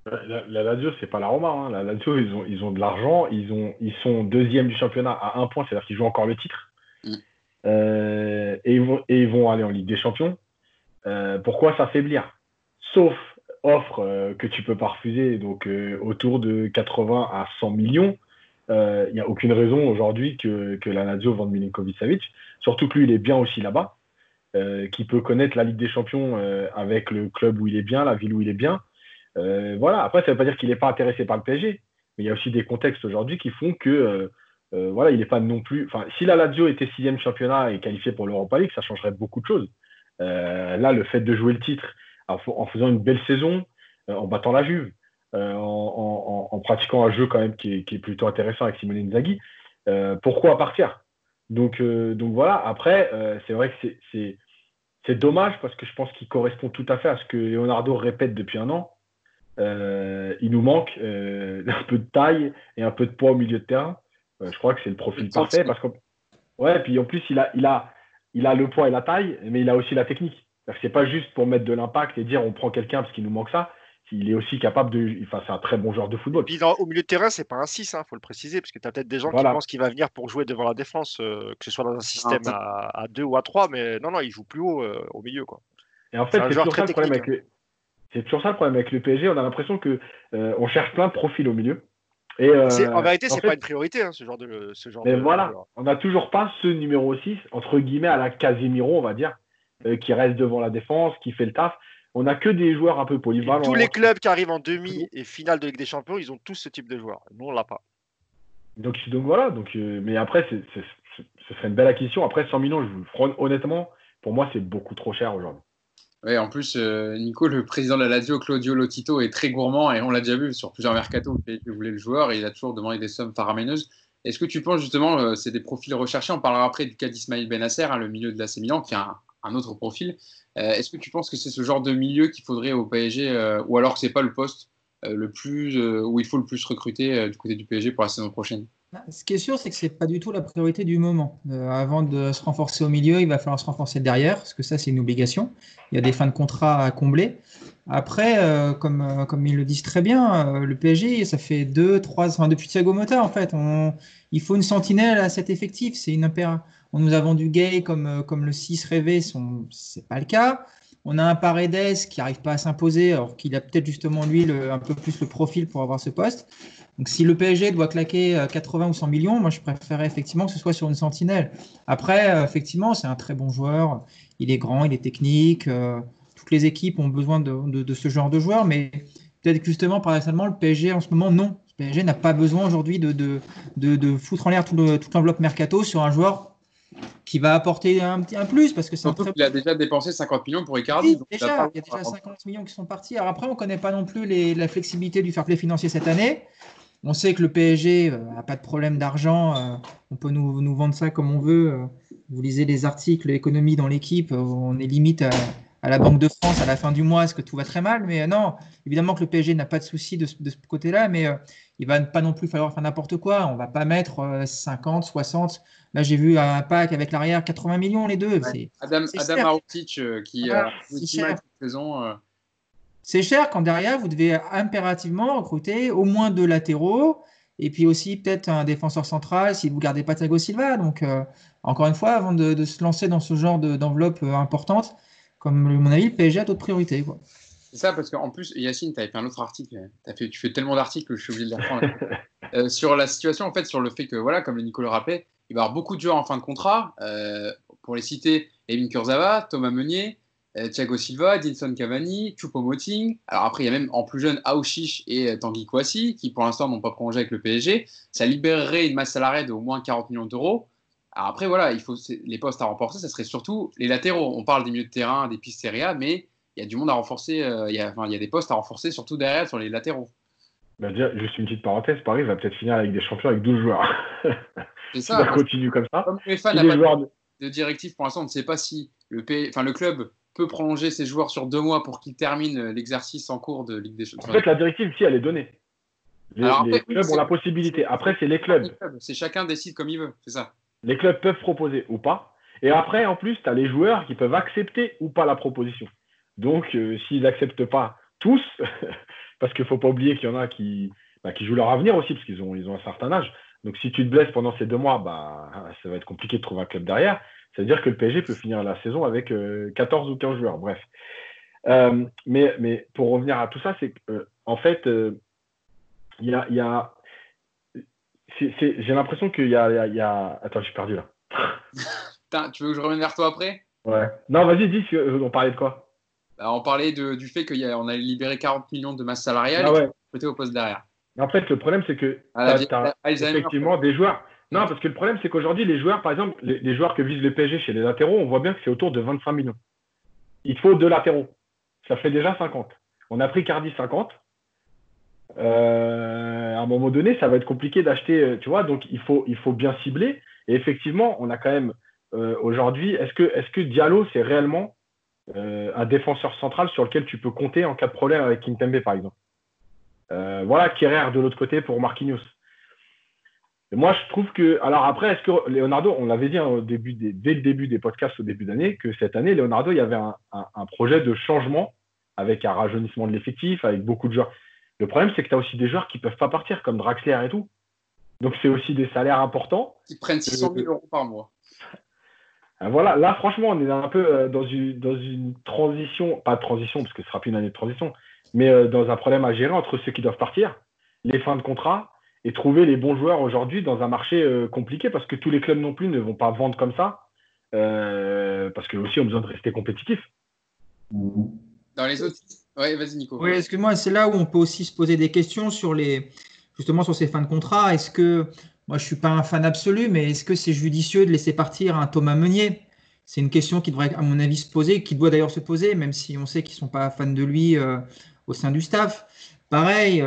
La, la Lazio, c'est pas la Roma. Hein. La Lazio, ils ont, ils ont de l'argent. Ils, ils sont deuxième du championnat à un point, c'est-à-dire qu'ils jouent encore le titre. Mm. et, ils vont, et, vont, aller en Ligue des Champions. pourquoi s'affaiblir? Sauf offre euh, que tu peux pas refuser, donc euh, autour de 80 à 100 millions, il euh, n'y a aucune raison aujourd'hui que, que, la Lazio vende Milinkovic-Savic, surtout que lui, il est bien aussi là-bas, qui peut connaître la Ligue des Champions avec le club où il est bien, la ville où il est bien. voilà, après, ça ne veut pas dire qu'il n'est pas intéressé par le PSG, mais il y a aussi des contextes aujourd'hui qui font que voilà, il n'est pas non plus. Enfin, si la Lazio était sixième championnat et qualifié pour l'Europa League, ça changerait beaucoup de choses. là, le fait de jouer le titre en faisant une belle saison, euh, en battant la Juve, euh, en, pratiquant un jeu quand même qui est, plutôt intéressant avec Simone Inzaghi. Euh, pourquoi partir? Donc, donc voilà, après, c'est vrai que c'est dommage parce que je pense qu'il correspond tout à fait à ce que Leonardo répète depuis un an. il nous manque un peu de taille et un peu de poids au milieu de terrain. Je crois que c'est le profil parfait parce que ouais, puis en plus il a, il a, il a le poids et la taille, mais il a aussi la technique. C'est pas juste pour mettre de l'impact et dire on prend quelqu'un parce qu'il nous manque ça. Il est aussi capable de. Enfin, c'est un très bon joueur de football. puis au milieu de terrain, c'est pas un 6, il hein, faut le préciser, parce que tu as peut-être des gens qui pensent qu'il va venir pour jouer devant la défense, euh, que ce soit dans un système à, 2 ou à 3, mais non, non, il joue plus haut euh, au milieu. Quoi. Et en fait, c'est toujours, ça le problème avec toujours ça le problème avec le PSG. On a l'impression qu'on euh, on cherche plein de profils au milieu. Et, en vérité, c'est pas une priorité, hein, ce genre de. Ce genre mais voilà, on n'a toujours pas ce numéro 6, entre guillemets, à la Casemiro, on va dire euh, qui reste devant la défense, qui fait le taf. On n'a que des joueurs un peu polyvalents. tous les clubs qui arrivent en demi et finale de Ligue des Champions, ils ont tous ce type de joueurs. Nous, on l'a pas. Donc, donc voilà. Donc, euh, mais après, ce serait une belle acquisition. Après, 100 millions, je honnêtement, pour moi, c'est beaucoup trop cher aujourd'hui. Oui, en plus, euh, Nico, le président de la Lazio, Claudio Lotito, est très gourmand et on l'a déjà vu sur plusieurs mercatos il voulait le joueur et il a toujours demandé des sommes faramineuses. Est-ce que tu penses justement, c'est des profils recherchés? On parlera après du cas d'Ismail Benasser, hein, le milieu de la Milan, qui a un, autre profil. Est-ce que tu penses que c'est ce genre de milieu qu'il faudrait au PSG, ou alors que c'est pas le poste le plus où il faut le plus recruter du côté du PSG pour la saison prochaine? Ce qui est sûr, c'est que ce n'est pas du tout la priorité du moment. Euh, avant de se renforcer au milieu, il va falloir se renforcer derrière, parce que ça, c'est une obligation. Il y a des fins de contrat à combler. Après, euh, comme, euh, comme ils le disent très bien, le PSG, ça fait deux, trois, enfin, depuis Thiago Motta, en fait, il faut une sentinelle à cet effectif. C'est une. On nous a vendu Gay comme, comme le 6 rêvé, ce n'est pas le cas. On a un Paredes qui n'arrive pas à s'imposer, alors qu'il a peut-être justement lui un peu plus le profil pour avoir ce poste. Donc si le PSG doit claquer 80 euh, ou 100 millions, moi je préférerais effectivement que ce soit sur une sentinelle. Après, euh, effectivement, c'est un très bon joueur. Il est grand, il est technique. Euh, toutes les équipes ont besoin de, ce genre de joueur, mais peut-être justement, paradoxalement, le PSG en ce moment, non. Le PSG n'a pas besoin aujourd'hui de, de, foutre en l'air tout toute l'enveloppe mercato sur un joueur qui va apporter un, petit, un plus parce que c'est il a déjà dépensé 50 millions pour Icardi. déjà, il y a déjà 50 millions qui sont partis. Alors après, on ne connaît pas non plus les, la flexibilité du fair play financier cette année. On sait que le PSG n'a pas de problème d'argent. Euh, on peut nous, vendre ça comme on veut. Euh, vous lisez les articles économie dans l'équipe, euh, on est limite à, la Banque de France à la fin du mois, est-ce que tout va très mal? Mais non, évidemment que le PSG n'a pas de souci de, ce côté-là, mais il va pas non plus falloir faire n'importe quoi. On va pas mettre 50, 60. Là, j'ai vu un pack avec l'arrière 80 millions les deux. Adam, Adam qui a une saison c'est cher quand derrière, vous devez impérativement recruter au moins deux latéraux et puis aussi peut-être un défenseur central si vous ne gardez pas Thiago Silva. Donc, euh, encore une fois, avant de, se lancer dans ce genre d'enveloppe euh, importante, comme mon avis, le PSG a d'autres priorités. C'est ça, parce qu'en plus, Yacine, tu avais fait un autre article. As fait, tu fais tellement d'articles que je suis obligé de les reprendre. Euh, sur la situation, en fait, sur le fait que, voilà, comme le Nicolas rappelait, il va y avoir beaucoup de joueurs en fin de contrat. pour les citer, Evin Kurzawa, Thomas Meunier, euh, Thiago Silva, Dinson Cavani, Choupo-Moting. Alors après, il y a même en plus jeune Aouchiche et euh, Tanguy Kouassi qui pour l'instant n'ont pas prolongé avec le PSG. Ça libérerait une masse salariale de au moins 40 millions d'euros. Alors après, voilà, il faut les postes à renforcer, ça serait surtout les latéraux. On parle des milieux de terrain, des pistes mais il y a du monde à renforcer. Euh, il, y a, il y a des postes à renforcer, surtout derrière sur les latéraux. Bah, juste une petite parenthèse, Paris va peut-être finir avec des champions avec 12 joueurs. C'est ça. ça continue comme ça. Comme les fans n'ont pas de, de directive pour l'instant, on ne sait pas si le, enfin, le club peut prolonger ses joueurs sur deux mois pour qu'ils terminent l'exercice en cours de Ligue des Champions. En fait, la directive, si, elle est donnée. Les, clubs ont la possibilité. Après, c'est les clubs. C'est chacun décide comme il veut, c'est ça. Les clubs peuvent proposer ou pas. Et après, en plus, tu as les joueurs qui peuvent accepter ou pas la proposition. Donc, euh, s'ils n'acceptent pas tous, parce qu'il ne faut pas oublier qu'il y en a qui, bah, qui jouent leur avenir aussi, parce qu'ils ont, ils ont un certain âge. Donc, si tu te blesses pendant ces deux mois, bah, ça va être compliqué de trouver un club derrière. C'est-à-dire que le PSG peut finir la saison avec 14 euh, ou 15 joueurs. Bref. Euh, mais, mais pour revenir à tout ça, c'est qu'en euh, fait, il y a. Y a j'ai l'impression qu'il y a, y a, Attends, je suis perdu là. tu veux que je revienne vers toi après? Ouais. Non, vas-y, dis, on parlait de quoi? Bah, On parlait de, du fait qu'on allait libérer 40 millions de masse salariale ah et au poste derrière. En fait, le problème, c'est que ah, as, effectivement des joueurs. Non, parce que le problème, c'est qu'aujourd'hui, les joueurs, par exemple, les, joueurs que vise le PSG chez les latéraux, on voit bien que c'est autour de 25 millions. Il faut deux latéraux. Ça fait déjà 50. On a pris Cardi 50. Euh, à un moment donné, ça va être compliqué d'acheter, euh, tu vois, donc il faut, bien cibler. Et effectivement, on a quand même euh, aujourd'hui, est-ce que, est que Diallo, c'est réellement un défenseur central sur lequel tu peux compter en cas de problème avec Kimpembe, par exemple? Voilà, Kerrer de l'autre côté pour Marquinhos moi, je trouve que. Alors après, est-ce que Leonardo, on l'avait dit hein, au début dès le début des podcasts au début d'année, que cette année, Leonardo, il y avait un, projet de changement avec un rajeunissement de l'effectif, avec beaucoup de joueurs. Le problème, c'est que tu as aussi des joueurs qui ne peuvent pas partir, comme Draxler et tout. Donc, c'est aussi des salaires importants. Ils prennent 600 000 euros par mois. Ah, voilà, là, franchement, on est un peu euh, dans une, dans une transition, pas de transition, parce que ce ne sera plus une année de transition, mais euh, dans un problème à gérer entre ceux qui doivent partir, les fins de contrat et trouver les bons joueurs aujourd'hui dans un marché euh, compliqué parce que tous les clubs non plus ne vont pas vendre comme ça euh, parce que aussi ont besoin de rester compétitifs. Dans les autres, oui, vas-y Nico. Oui, excuse-moi, c'est là où on peut aussi se poser des questions sur les justement sur ces fins de contrat. Est-ce que moi je suis pas un fan absolu, mais est-ce que c'est judicieux de laisser partir un Thomas Meunier? C'est une question qui devrait, à mon avis, se poser, qui doit d'ailleurs se poser, même si on sait qu'ils sont pas fans de lui euh, au sein du staff. Pareil,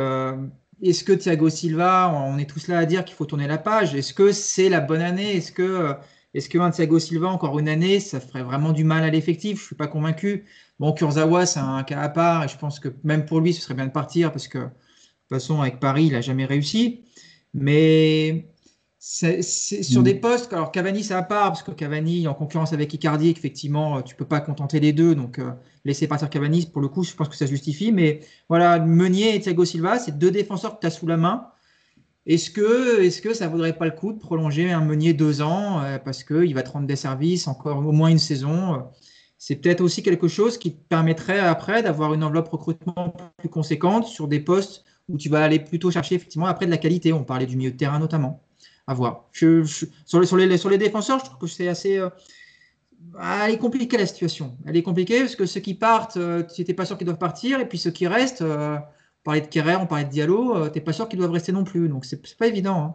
est-ce que Thiago Silva, on est tous là à dire qu'il faut tourner la page Est-ce que c'est la bonne année Est-ce que, un Thiago Silva, encore une année, ça ferait vraiment du mal à l'effectif? Je ne suis pas convaincu. Bon, Kurzawa, c'est un cas à part et je pense que même pour lui, ce serait bien de partir parce que de toute façon, avec Paris, il n'a jamais réussi. Mais c'est sur des postes, alors Cavani, c'est à part parce que Cavani en concurrence avec Icardi, effectivement, tu ne peux pas contenter les deux. Donc, euh, laisser partir Cavani, pour le coup, je pense que ça justifie. Mais voilà, Meunier et Thiago Silva, c'est deux défenseurs que tu as sous la main. Est-ce que, est que ça ne vaudrait pas le coup de prolonger un Meunier deux ans euh, parce qu'il va te rendre des services encore au moins une saison euh, C'est peut-être aussi quelque chose qui te permettrait après d'avoir une enveloppe recrutement plus conséquente sur des postes où tu vas aller plutôt chercher effectivement après de la qualité. On parlait du milieu de terrain notamment. À voir. sur, les, défenseurs, je trouve que c'est assez. Euh, ah, elle est compliquée la situation. Elle est compliquée parce que ceux qui partent, tu n'étais pas sûr qu'ils doivent partir, et puis ceux qui restent, parlait de Kerrer, on parlait de Diallo, euh, t'es pas sûr qu'ils doivent rester non plus. Donc c'est pas évident. Hein.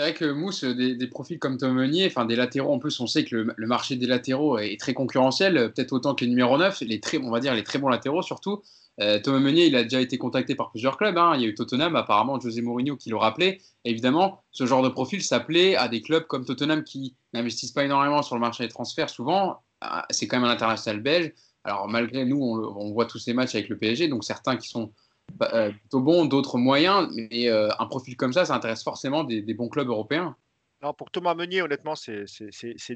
C'est vrai que Mousse, des, profils comme Tom Meunier, enfin des latéraux, en plus on sait que le, marché des latéraux est très concurrentiel, peut-être autant que les numéro 9, les très, on va dire les très bons latéraux surtout. Euh, Thomas Meunier, il a déjà été contacté par plusieurs clubs. Hein. Il y a eu Tottenham, apparemment José Mourinho qui le rappelait. évidemment, ce genre de profil s'appelait à des clubs comme Tottenham qui n'investissent pas énormément sur le marché des transferts. Souvent, ah, c'est quand même un international belge. Alors malgré nous, on, on, voit tous ces matchs avec le PSG, donc certains qui sont bah, euh, plutôt bons, d'autres moyens, mais euh, un profil comme ça, ça intéresse forcément des, bons clubs européens. Non, pour Thomas Meunier, honnêtement, c'est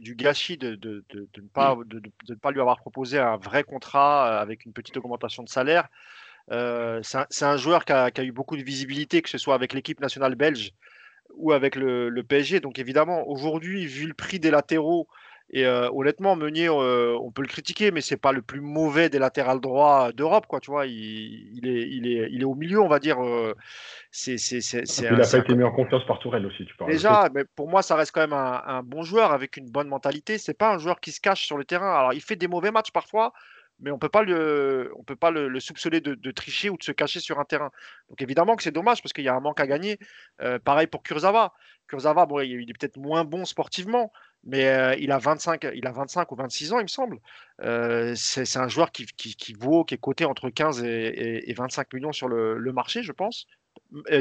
du gâchis de, de, de, ne pas, de, ne pas lui avoir proposé un vrai contrat euh, avec une petite augmentation de salaire. c'est un, joueur qui a, qui a, eu beaucoup de visibilité, que ce soit avec l'équipe nationale belge ou avec le, le PSG. Donc évidemment, aujourd'hui, vu le prix des latéraux et euh, honnêtement, Meunier, euh, on peut le critiquer, mais c'est pas le plus mauvais des latérales droits d'Europe, quoi. Tu vois, il, est, il, est, il est au milieu, on va dire. Euh, c'est, c'est, il n'a pas été mis en confiance par Tourelle aussi, tu parles. Déjà, mais pour moi, ça reste quand même un, bon joueur avec une bonne mentalité. C'est pas un joueur qui se cache sur le terrain. Alors, il fait des mauvais matchs parfois, mais on peut pas le, on peut pas le, soupçonner de, tricher ou de se cacher sur un terrain. Donc évidemment que c'est dommage parce qu'il y a un manque à gagner. pareil pour Kurzawa. Kurzawa, bon, il est peut-être moins bon sportivement, mais euh, il, a 25, il a 25 ou 26 ans, il me semble. Euh, c'est un joueur qui, qui, vaut, qui est coté entre 15 et, 25 millions sur le, marché, je pense.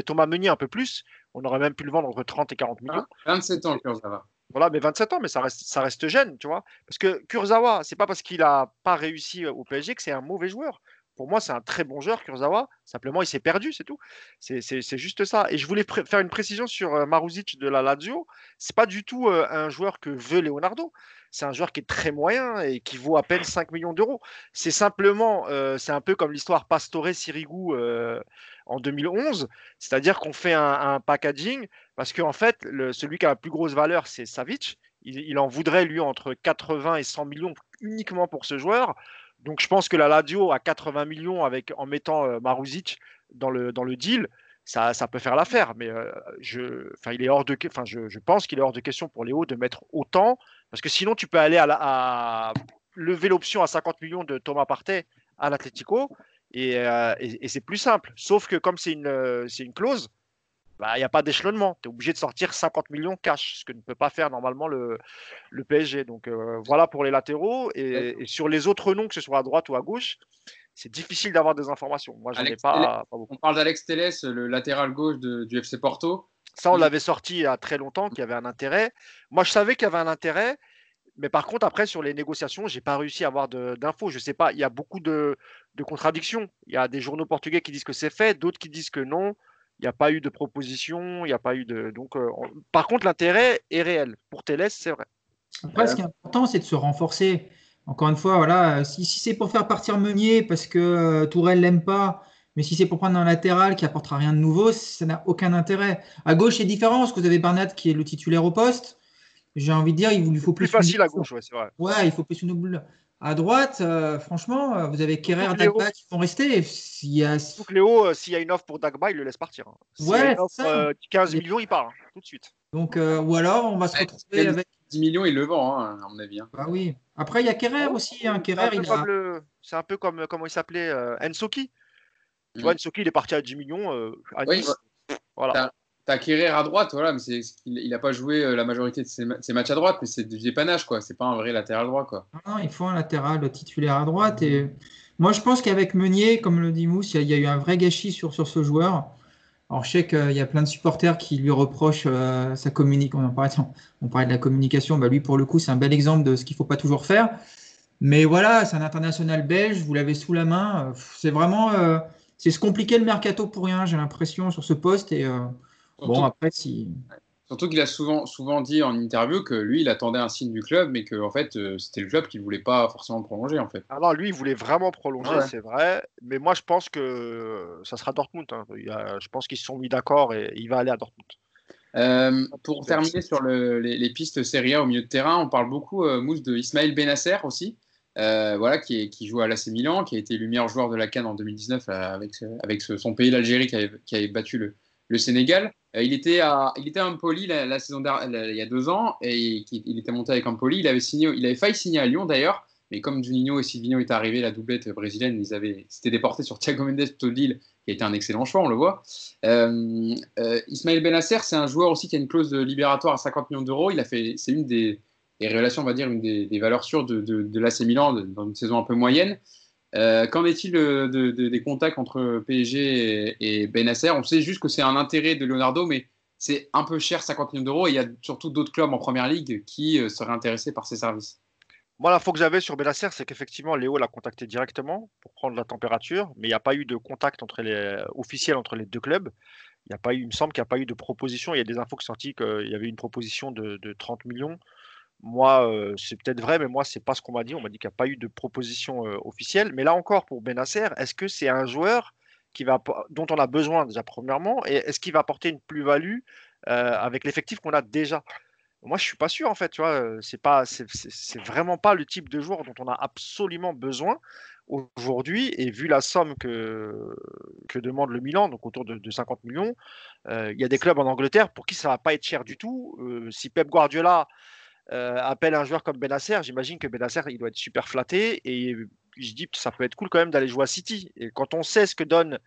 Thomas Meunier, un peu plus. On aurait même pu le vendre entre 30 et 40 millions. 27 ans, Kurzawa. Voilà, mais 27 ans, mais ça reste, ça reste jeune, tu vois. Parce que Kurzawa, c'est pas parce qu'il n'a pas réussi au PSG que c'est un mauvais joueur pour moi, c'est un très bon joueur, Kurzawa. Simplement, il s'est perdu, c'est tout. C'est juste ça. Et je voulais faire une précision sur euh, Maruzic de la Lazio. C'est pas du tout euh, un joueur que veut Leonardo. C'est un joueur qui est très moyen et qui vaut à peine 5 millions d'euros. C'est simplement, euh, c'est un peu comme l'histoire Pastore-Sirigu en 2011. C'est-à-dire qu'on fait un, packaging parce qu'en fait, celui qui a la plus grosse valeur, c'est Savic. Il, il en voudrait, lui, entre 80 et 100 millions uniquement pour ce joueur. Donc je pense que la Ladio à 80 millions avec, en mettant euh, Maruzic dans le, dans le deal, ça, ça peut faire l'affaire. Mais euh, je, il est hors de, je, je pense qu'il est hors de question pour Léo de mettre autant, parce que sinon tu peux aller à, à lever l'option à 50 millions de Thomas Partey à l'Atlético, et, euh, et, et c'est plus simple. Sauf que comme c'est une, c'est une clause, bah, il n'y a pas d'échelonnement. Tu es obligé de sortir 50 millions cash, ce que ne peut pas faire normalement le, le PSG. Donc euh, voilà pour les latéraux. Et, sur les autres noms, que ce soit à droite ou à gauche, c'est difficile d'avoir des informations. Moi, je n'ai pas, On parle d'Alex Telles, le latéral gauche du FC Porto. Ça, on l'avait sorti il y a très longtemps, qu'il y avait un intérêt. Moi, je savais qu'il y avait un intérêt. Mais par contre, après, sur les négociations, je n'ai pas réussi à avoir d'infos. Je ne sais pas, il y a beaucoup de, de contradictions. Il y a des journaux portugais qui disent que c'est fait, d'autres qui disent que non. Il n'y a pas eu de proposition, il n'y a pas eu de. Donc, euh, par contre, l'intérêt est réel. Pour Télès, c'est vrai. Après, ce qui est important, c'est de se renforcer. Encore une fois, voilà, si, c'est pour faire partir Meunier parce que euh, Tourelle l'aime pas, mais si c'est pour prendre un latéral qui apportera rien de nouveau, ça n'a aucun intérêt. À gauche, c'est différent parce que vous avez Barnat qui est le titulaire au poste. J'ai envie de dire, il lui faut plus. Plus facile à gauche, ouais, c'est vrai. Ouais, il faut plus une double. À droite, euh, franchement, euh, vous avez Kerrer, Dagba qui vont rester. S'il y a... Léo, euh, s'il y a une offre pour Dagba, il le laisse partir. Hein. ouais, offre, 15 millions, il part hein, tout de suite. Donc, ou alors, on va se retrouver avec 10 millions, il le vend, hein, à mon avis. Bah oui. Après, il y a Kerrer aussi. C'est un, un, peu comme comment il s'appelait Ensoki. Tu vois, mm. Ensoki, il est parti à 10 millions. à 10. Voilà. T'as à droite, voilà, mais il n'a pas joué euh, la majorité de ses, matchs à droite, mais c'est du dépannage, quoi. C'est pas un vrai latéral droit, quoi. Non, il faut un latéral titulaire à droite. Et moi, je pense qu'avec Meunier, comme le dit Mousse, il y, a eu un vrai gâchis sur, sur ce joueur. Alors, je sais qu'il y a plein de supporters qui lui reprochent euh, sa communication. On, parlait, de la communication. Bah, lui, pour le coup, c'est un bel exemple de ce qu'il ne faut pas toujours faire. Mais voilà, c'est un international belge. Vous l'avez sous la main. C'est vraiment. Euh, c'est se compliquer le mercato pour rien, j'ai l'impression, sur ce poste. Et bon, après, si. Surtout qu'il a souvent, souvent dit en interview que lui, il attendait un signe du club, mais que en fait, euh, c'était le club qui ne voulait pas forcément prolonger. En fait. Alors lui, il voulait vraiment prolonger, c'est vrai. Mais moi, je pense que ça sera Dortmund. Hein. je pense qu'ils se sont mis d'accord et il va aller à Dortmund. Euh, pour terminer sur les, pistes Serie A au milieu de terrain, on parle beaucoup, euh, Mousse, de Ismaël Benasser aussi, voilà, qui, qui, joue à l'AC Milan, qui a été le meilleur joueur de la Cannes en 2019 avec, avec son pays, l'Algérie, qui, qui avait, battu le, le Sénégal. Euh, il, était à, il était Empoli la, saison dernière, il y a deux ans et il, était monté avec Empoli. Il avait, signé, il avait failli signer à Lyon d'ailleurs, mais comme Juninho et Silvino est arrivé, la doublette brésilienne, ils avaient, s'étaient déportés sur Thiago Mendes Todil, qui a un excellent choix, on le voit. Euh, euh, Ismaël c'est un joueur aussi qui a une clause libératoire à 50 millions d'euros. Il a fait, c'est une des, on va dire, une des, valeurs sûres de, de, de l'AC Milan dans une saison un peu moyenne. Euh, qu'en est-il des contacts entre PSG et, Benasser On sait juste que c'est un intérêt de Leonardo, mais c'est un peu cher, 50 millions d'euros, et il y a surtout d'autres clubs en première ligue qui euh, seraient intéressés par ses services. Moi, l'info que j'avais sur Benasser, c'est qu'effectivement, Léo l'a contacté directement pour prendre la température, mais il n'y a pas eu de contact les, officiel entre les deux clubs. Il, y a pas eu, il me semble qu'il n'y a pas eu de proposition. Il y a des infos qui sont sorties qu'il y avait une proposition de, de 30 millions. Moi, euh, c'est peut-être vrai, mais moi, c'est pas ce qu'on m'a dit. On m'a dit qu'il n'y a pas eu de proposition euh, officielle. Mais là encore, pour Benasser, est-ce que c'est un joueur qui va, dont on a besoin déjà premièrement, et est-ce qu'il va apporter une plus-value euh, avec l'effectif qu'on a déjà? Moi, je suis pas sûr en fait. Tu vois, c'est pas, c'est vraiment pas le type de joueur dont on a absolument besoin aujourd'hui. Et vu la somme que, que demande le Milan, donc autour de, 50 millions, il y a des clubs en Angleterre pour qui ça va pas être cher du tout. si Pep Guardiola euh, appelle un joueur comme Benasser, j'imagine que Benasser, il doit être super flatté. Et je dis, ça peut être cool quand même d'aller jouer à City. Et quand on sait ce que donne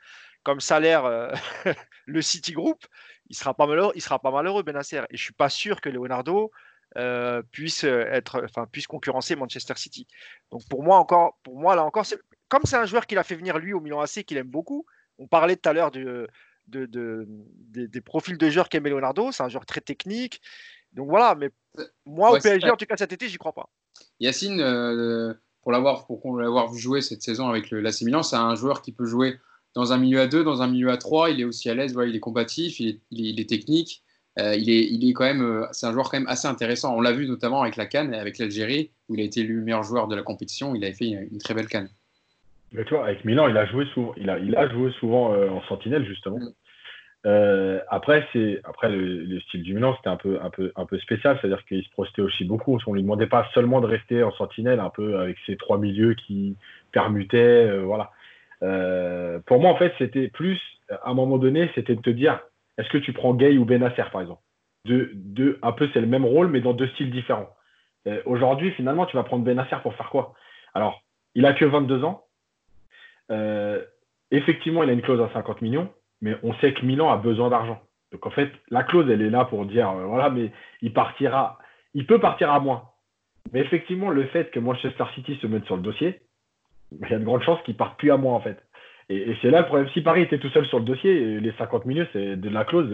comme salaire euh, le City Group, il sera sera pas malheureux Benasser. Et je suis pas sûr que Leonardo euh, puisse être, puisse concurrencer Manchester City. Donc pour moi encore, pour moi là encore, comme c'est un joueur qu'il a fait venir lui au Milan AC, qu'il aime beaucoup. On parlait tout à l'heure de, des, profils de joueurs qu'aimait Leonardo. C'est un joueur très technique. Donc voilà, mais moi au PSG, en tout cas cet été, j'y crois pas. Yacine, euh, pour l'avoir pour l'avoir vu jouer cette saison avec l'AC Milan, c'est un joueur qui peut jouer dans un milieu à 2, dans un milieu à 3. Il est aussi à l'aise, il est combatif, il est, technique. Euh, il, est, il est quand même, euh, c'est un joueur quand même assez intéressant. On l'a vu notamment avec la Cannes et avec l'Algérie, où il a été élu meilleur joueur de la compétition. Il avait fait une, très belle Cannes. Mais tu vois, avec Milan, il a joué souvent, il a, il a joué souvent en sentinelle justement. Euh, après, c'est après le, style du Milan, c'était un peu un peu un peu spécial, c'est-à-dire qu'il se projetait aussi beaucoup. On lui demandait pas seulement de rester en sentinelle, un peu avec ses trois milieux qui permutaient, euh, voilà. Euh, pour moi, en fait, c'était plus à un moment donné, c'était de te dire, est-ce que tu prends Gay ou Benasser, par exemple? De, de, un peu, c'est le même rôle, mais dans deux styles différents. Aujourd'hui, finalement, tu vas prendre Benasser pour faire quoi? Alors, il a que 22 ans. effectivement, il a une clause à 50 millions mais on sait que Milan a besoin d'argent. Donc en fait, la clause, elle est là pour dire, euh, voilà, mais il partira, il peut partir à moins. Mais effectivement, le fait que Manchester City se mette sur le dossier, il y a de grandes chances qu'il parte plus à moins en fait. Et, c'est là le problème. Si Paris était tout seul sur le dossier, les 50 minutes de la clause,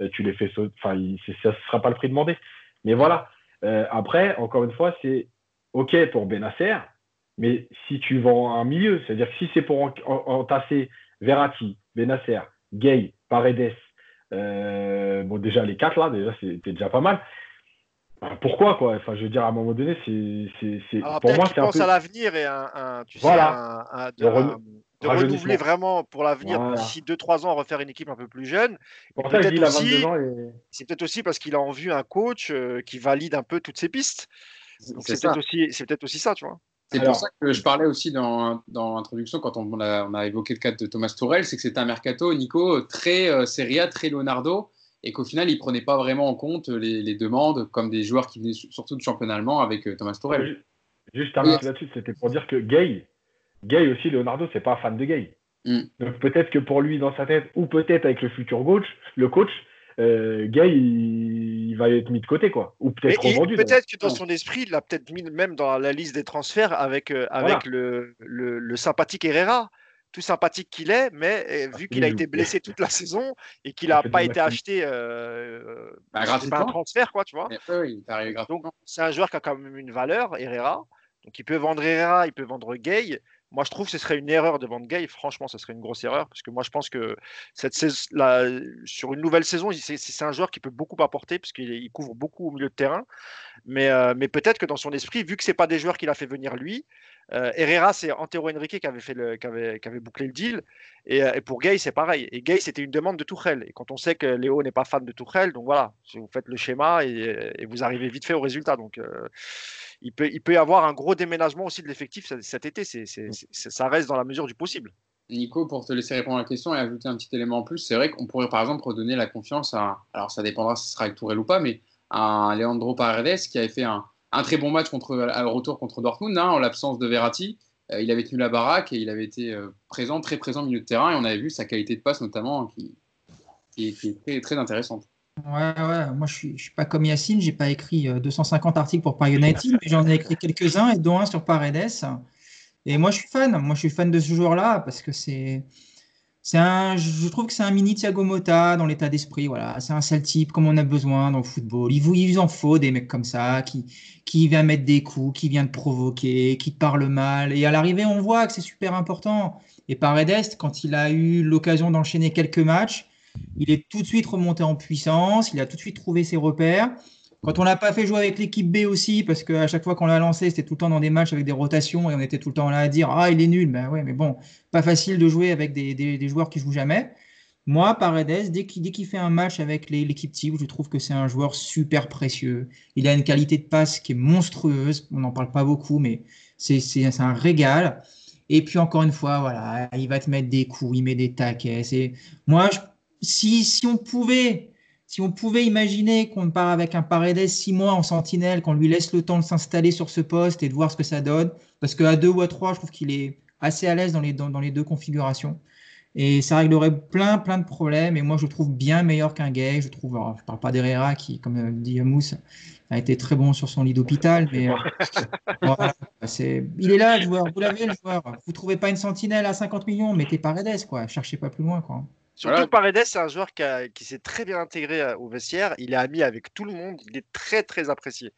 euh, tu les fais sauter. Enfin, ça ne sera pas le prix demandé. Mais voilà. Euh, après, encore une fois, c'est OK pour Benasser, mais si tu vends un milieu, c'est-à-dire si c'est pour entasser Verratti, Benasser, Gay, Paredes, euh, bon déjà les quatre là, déjà c'était déjà pas mal. Pourquoi quoi? Enfin, je veux dire à un moment donné, c'est pour moi c'est un peu... à l'avenir et un, tu voilà. sais, un, de, renouveler vraiment pour l'avenir d'ici 2-3 ans refaire une équipe un peu plus jeune. C'est peut-être aussi parce qu'il a en vue un coach euh, qui valide un peu toutes ses pistes. c'est peut-être aussi, peut aussi ça, tu vois. C'est pour ça que je parlais aussi dans, dans l'introduction, quand on a, on a, évoqué le cas de Thomas Tourel, c'est que c'était un mercato, Nico, très euh, Serie A, très Leonardo, et qu'au final, il ne prenait pas vraiment en compte les, les, demandes, comme des joueurs qui venaient surtout du championnat allemand avec euh, Thomas Tourel. Juste un mot là-dessus, c'était pour dire que Gay, Gay aussi, Leonardo, c'est pas fan de Gay. Hmm. Donc peut-être que pour lui, dans sa tête, ou peut-être avec le futur coach, le coach, euh, Gay, il, va être mis de côté, quoi. Ou peut-être revendu. Peut-être que dans son esprit, il l'a peut-être mis même dans la liste des transferts avec, euh, avec le, le, sympathique Herrera. tout sympathique qu'il est, mais euh, vu qu'il a été blessé toute la saison et qu'il n'a pas été acheté euh, Bah, c'est pas un transfert, quoi, tu vois. Oui. Donc, c'est un joueur qui a quand même une valeur, Herrera. Donc, il peut vendre Herrera, il peut vendre Gay. Moi, je trouve que ce serait une erreur de vendre Gay. Franchement, ce serait une grosse erreur parce que moi, je pense que sur une nouvelle saison, c'est un joueur qui peut beaucoup apporter parce qu'il il couvre beaucoup au milieu de terrain. Mais, euh, mais peut-être que dans son esprit, vu que c'est pas des joueurs qu'il a fait venir lui, euh, Herrera, c'est Antero Henrique qui avait, bouclé le deal. Et, euh, pour Gay, c'est pareil. Et Gay, c'était une demande de Tourelle. Et quand on sait que Léo n'est pas fan de Tourelle, donc voilà, vous faites le schéma et, vous arrivez vite fait au résultat. Donc, il peut, il peut y avoir un gros déménagement aussi de l'effectif cet- été. C'est- ça reste dans la mesure du possible. Nico, pour te laisser répondre à la question et ajouter un petit élément en plus, c'est vrai qu'on pourrait par exemple redonner la confiance à, alors ça dépendra si ce sera avec Tourelle ou pas, mais à Leandro Paredes qui avait fait un, un très bon match contre, à retour contre Dortmund, hein, en l'absence de Verratti. Euh, il avait tenu la baraque et il avait été euh, présent, très présent au milieu de terrain et on avait vu sa qualité de passe notamment qui, qui, est- qui est très, très intéressante. Ouais, moi je suis, suis pas comme Yacine, j'ai pas écrit euh, 250 articles pour Paris mais j'en ai écrit quelques-uns et dont un sur Paredes. Et moi je suis fan, moi je suis fan de ce joueur-là parce que c'est, c'est un, je trouve que c'est un mini Thiago Motta dans l'état d'esprit, voilà, c'est un sale type comme on a besoin dans le football. Il vous, il en faut des mecs comme ça qui, qui vient mettre des coups, qui vient te provoquer, qui te parle mal. Et à l'arrivée, on voit que c'est super important. Et Paredes, quand il a eu l'occasion d'enchaîner quelques matchs, il est tout de suite remonté en puissance, il a tout de suite trouvé ses repères. Quand on l'a pas fait jouer avec l'équipe B aussi, parce qu'à chaque fois qu'on l'a lancé, c'était tout le temps dans des matchs avec des rotations et on était tout le temps là à dire Ah, il est nul. Ben ouais, mais bon, pas facile de jouer avec des, des- joueurs qui jouent jamais. Moi, Paredes, dès qu'il fait un match avec l'équipe type, je trouve que c'est un joueur super précieux. Il a une qualité de passe qui est monstrueuse. On n'en parle pas beaucoup, mais c'est un régal. Et puis encore une fois, voilà, il va te mettre des coups, il met des taquets. Moi, je- si, si on pouvait, si on pouvait imaginer qu'on part avec un Paredes six mois en sentinelle, qu'on lui laisse le temps de s'installer sur ce poste et de voir ce que ça donne, parce qu'à deux ou à trois, je trouve qu'il est assez à l'aise dans les, dans, dans les deux configurations. Et ça réglerait plein, plein de problèmes. Et moi, je le trouve bien meilleur qu'un gay. Je trouve, alors, je parle pas d'Herrera qui, comme euh, dit Mousse, a été très bon sur son lit d'hôpital. Mais euh, voilà, il est là, le joueur. Vous l'avez, le joueur. Vous trouvez pas une sentinelle à 50 millions, mettez Paredes, quoi. Cherchez pas plus loin, quoi. Surtout Voilà. que Paredes, c'est un joueur qui, s'est très bien intégré euh, au vestiaire. Il est ami avec tout le monde. Il est très, très apprécié.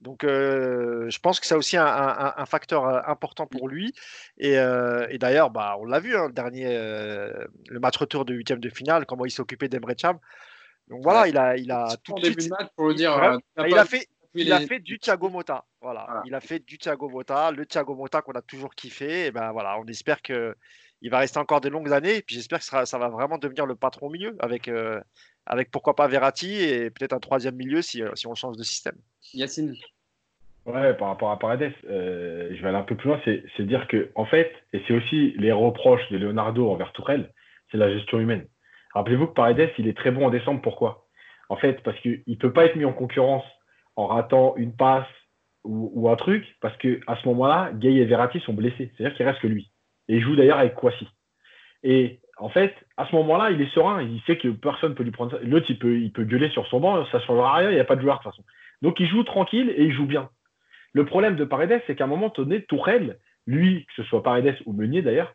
Donc, euh, je pense que c'est aussi un, un- un facteur euh, important pour lui. Et, euh, et d'ailleurs, bah, on l'a vu, hein, le dernier, euh, le match retour de huitième de finale, comment il s'est occupé d'Emre Can. Donc voilà, Ouais. il a, il a tout En de début suite. de match, pour le dire, Ouais. il a fait, depuis il a les- fait du Thiago Motta. Voilà. Voilà. Il a fait du Thiago Motta, le Thiago Motta qu'on a toujours kiffé. Et ben voilà, on espère que il va rester encore des longues années. Et puis j'espère que ça, va vraiment devenir le patron au milieu avec, euh, avec pourquoi pas Verratti et peut-être un troisième milieu si, euh, si on change de système. Yacine. Ouais, par rapport à Paredes, euh, je vais aller un peu plus loin, c'est dire que, en fait, et c'est aussi les reproches de Leonardo envers Tourelle, c'est la gestion humaine. Rappelez-vous que Paredes, il est très bon en décembre, pourquoi? En fait, parce qu'il ne peut pas être mis en concurrence en ratant une passe ou, ou un truc, parce que à ce moment-là, Gay et Verratti sont blessés. C'est-à-dire qu'il reste que lui. Et il joue d'ailleurs avec Kwasi. Et en fait, à ce moment-là, il est serein. Il sait que personne ne peut lui prendre ça. L'autre, il peut, il peut gueuler sur son banc, ça ne changera rien, il n'y a pas de joueur de toute façon. Donc il joue tranquille et il joue bien. Le problème de Paredes, c'est qu'à un moment donné, Tourelle, lui, que ce soit Paredes ou Meunier d'ailleurs,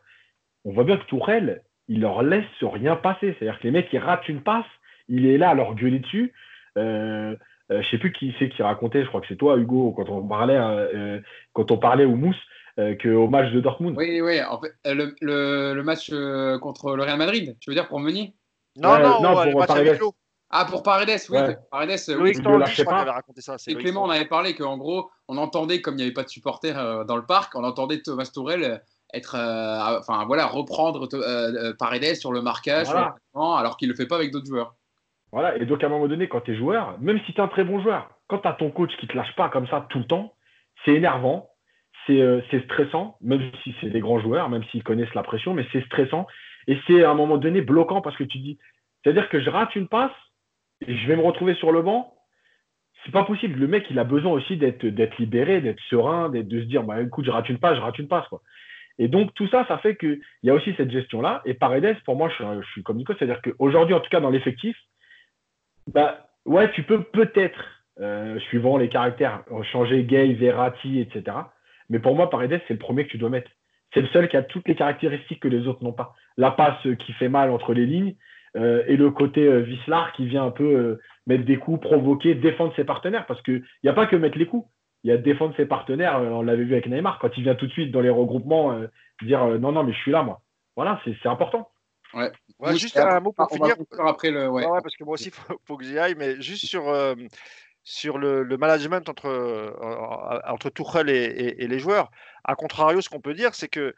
on voit bien que Tourelle, il leur laisse rien passer. C'est-à-dire que les mecs, ils ratent une passe, il est là à leur gueuler dessus. Euh, euh, je sais plus qui c'est qui racontait, je crois que c'est toi, Hugo, quand on parlait, euh, quand on parlait au Mousse, euh, qu'au match de Dortmund. Oui, oui. En fait, euh, le, le, le match euh, contre le Real Madrid, tu veux dire pour Meunier? Non, Ouais, non, non, ouais, le pour match Paredes. Ah, pour Paredes, oui. Ouais. Paredes, euh, Loïc je Tanguy, lâchais je crois, avait raconté ça. Et Clément, on avait parlé qu'en gros, on entendait, comme il n'y avait pas de supporters euh, dans le parc, on entendait Thomas Tourelle euh, être, euh, enfin voilà, reprendre euh, euh, Paredes sur le marquage, Voilà. alors qu'il ne le fait pas avec d'autres joueurs. Voilà, et donc à un moment donné, quand tu es joueur, même si tu es un très bon joueur, quand tu as ton coach qui te lâche pas comme ça tout le temps, c'est énervant, c'est euh, c'est stressant, même si c'est des grands joueurs, même s'ils connaissent la pression, mais c'est stressant. Et c'est à un moment donné bloquant parce que tu dis, c'est-à-dire que je rate une passe et je vais me retrouver sur le banc. C'est pas possible. Le mec, il a besoin aussi d'être libéré, d'être serein, de se dire, bah écoute, je rate une passe, je rate une passe. Quoi. Et donc tout ça, ça fait qu'il y a aussi cette gestion-là. Et Paredes, pour moi, je, suis- je suis comme Nico, c'est-à-dire qu'aujourd'hui, en tout cas dans l'effectif, bah, ouais, tu peux peut-être, euh, suivant les caractères, changer Gay, Verratti, etc. Mais pour moi, Paredes, c'est le premier que tu dois mettre. C'est le seul qui a toutes les caractéristiques que les autres n'ont pas. La passe qui fait mal entre les lignes euh, et le côté euh, Vislar qui vient un peu euh, mettre des coups, provoquer, défendre ses partenaires. Parce qu'il n'y a pas que mettre les coups. Il y a défendre ses partenaires. on l'avait vu avec Neymar quand il vient tout de suite dans les regroupements dire non, non, mais je suis là, moi. Voilà, c'est important. Ouais. juste un mot pour finir. Après le, ouais. parce que moi aussi, il faut, que j'y aille, mais juste sur, sur le, management entre, euh, entre Tuchel et, les joueurs. A contrario, ce qu'on peut dire, c'est que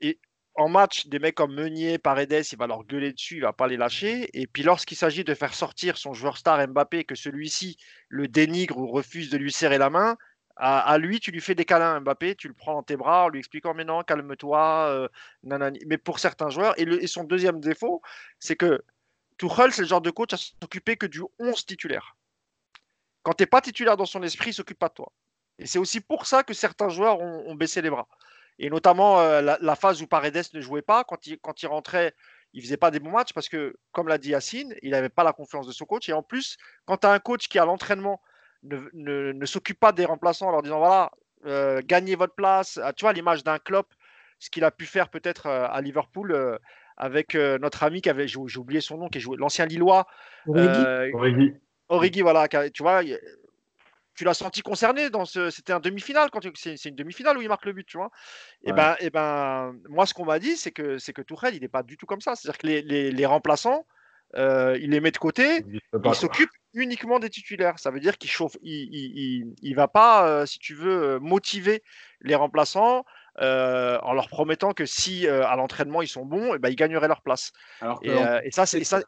et, en match, des mecs comme Meunier, Paredes, il va leur gueuler dessus, il va pas les lâcher. Et puis lorsqu'il s'agit de faire sortir son joueur star Mbappé, que celui-ci le dénigre ou refuse de lui serrer la main, à, lui, tu lui fais des câlins Mbappé, tu le prends dans tes bras en lui expliquant mais non, calme-toi, Mais pour certains joueurs, et, et son deuxième défaut, c'est que Tuchel, c'est le genre de coach à s'occuper que du 11 titulaire. Quand tu n'es pas titulaire dans son esprit, il ne s'occupe pas de toi. Et c'est aussi pour ça que certains joueurs ont, baissé les bras. Et notamment euh, la, phase où Paredes ne jouait pas, quand il, quand il rentrait, il faisait pas des bons matchs parce que, comme l'a dit Yacine, il n'avait pas la confiance de son coach. Et en plus, quand tu as un coach qui, à l'entraînement, ne, s'occupe pas des remplaçants en leur disant voilà, euh, gagnez votre place, ah, tu vois, l'image d'un Klopp, ce qu'il a pu faire peut-être euh, à Liverpool avec notre ami qui avait, j'ai oublié son nom, qui est joué, l'ancien Lillois. Origi, voilà, tu vois, tu l'as senti concerné dans ce. C'était un demi-finale quand c'est une demi-finale où il marque le but, tu vois. Et ben, et ben, moi, ce qu'on m'a dit, c'est que c'est que Tourelle, il n'est pas du tout comme ça. C'est-à-dire que les, les, remplaçants, euh, il les met de côté. Il, s'occupe uniquement des titulaires. Ça veut dire qu'il chauffe. Il, il, il, va pas, euh, si tu veux, euh, motiver les remplaçants. en leur promettant que si à l'entraînement ils sont bons, et eh ben, ils gagneraient leur place. et, et, ça, c'est ça,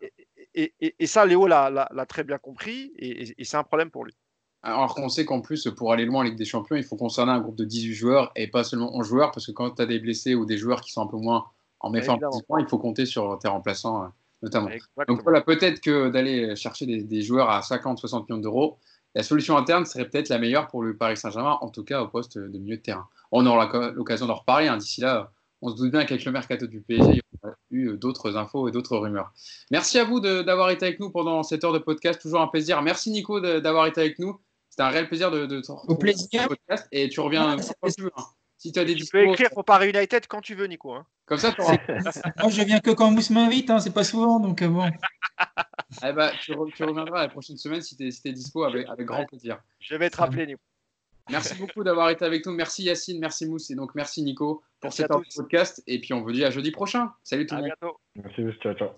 et, ça, Léo l'a très bien compris et, c'est un problème pour lui. Alors qu'on sait qu'en plus, pour aller loin en Ligue des Champions, il faut concerner un groupe de 18 joueurs et pas seulement 11 joueurs, parce que quand tu as des blessés ou des joueurs qui sont un peu moins en méforme il faut compter sur tes remplaçants euh, notamment. Donc voilà, peut-être que d'aller chercher des, joueurs à 50-60 millions d'euros, la solution interne serait peut-être la meilleure pour le Paris Saint-Germain, en tout cas au poste de milieu de terrain. On aura l'occasion d'en reparler. Hein. D'ici là, on se doute bien qu'avec le mercato du PSG, il y aura eu d'autres infos et d'autres rumeurs. Merci à vous d'avoir été avec nous pendant cette heure de podcast. Toujours un plaisir. Merci Nico d'avoir été avec nous. C'était un réel plaisir de, de te Au plaisir. podcast. Et tu reviens quand tu veux. Hein. Si tu as des tu peux écrire pour Paris United quand tu veux, Nico. Hein. Comme ça, tu Moi, je viens que quand Mousse m'invite. Hein. C'est pas souvent, donc euh, bon. eh ben, tu, reviendras la prochaine semaine si tu es, si dispo avec, avec grand plaisir. Je vais te rappeler, Nico. Merci beaucoup d'avoir été avec nous. Merci Yacine, merci Mousse et donc merci Nico pour cet podcast. Et puis on vous dit à jeudi prochain. Salut tout le monde. Bientôt. Merci, ciao, ciao.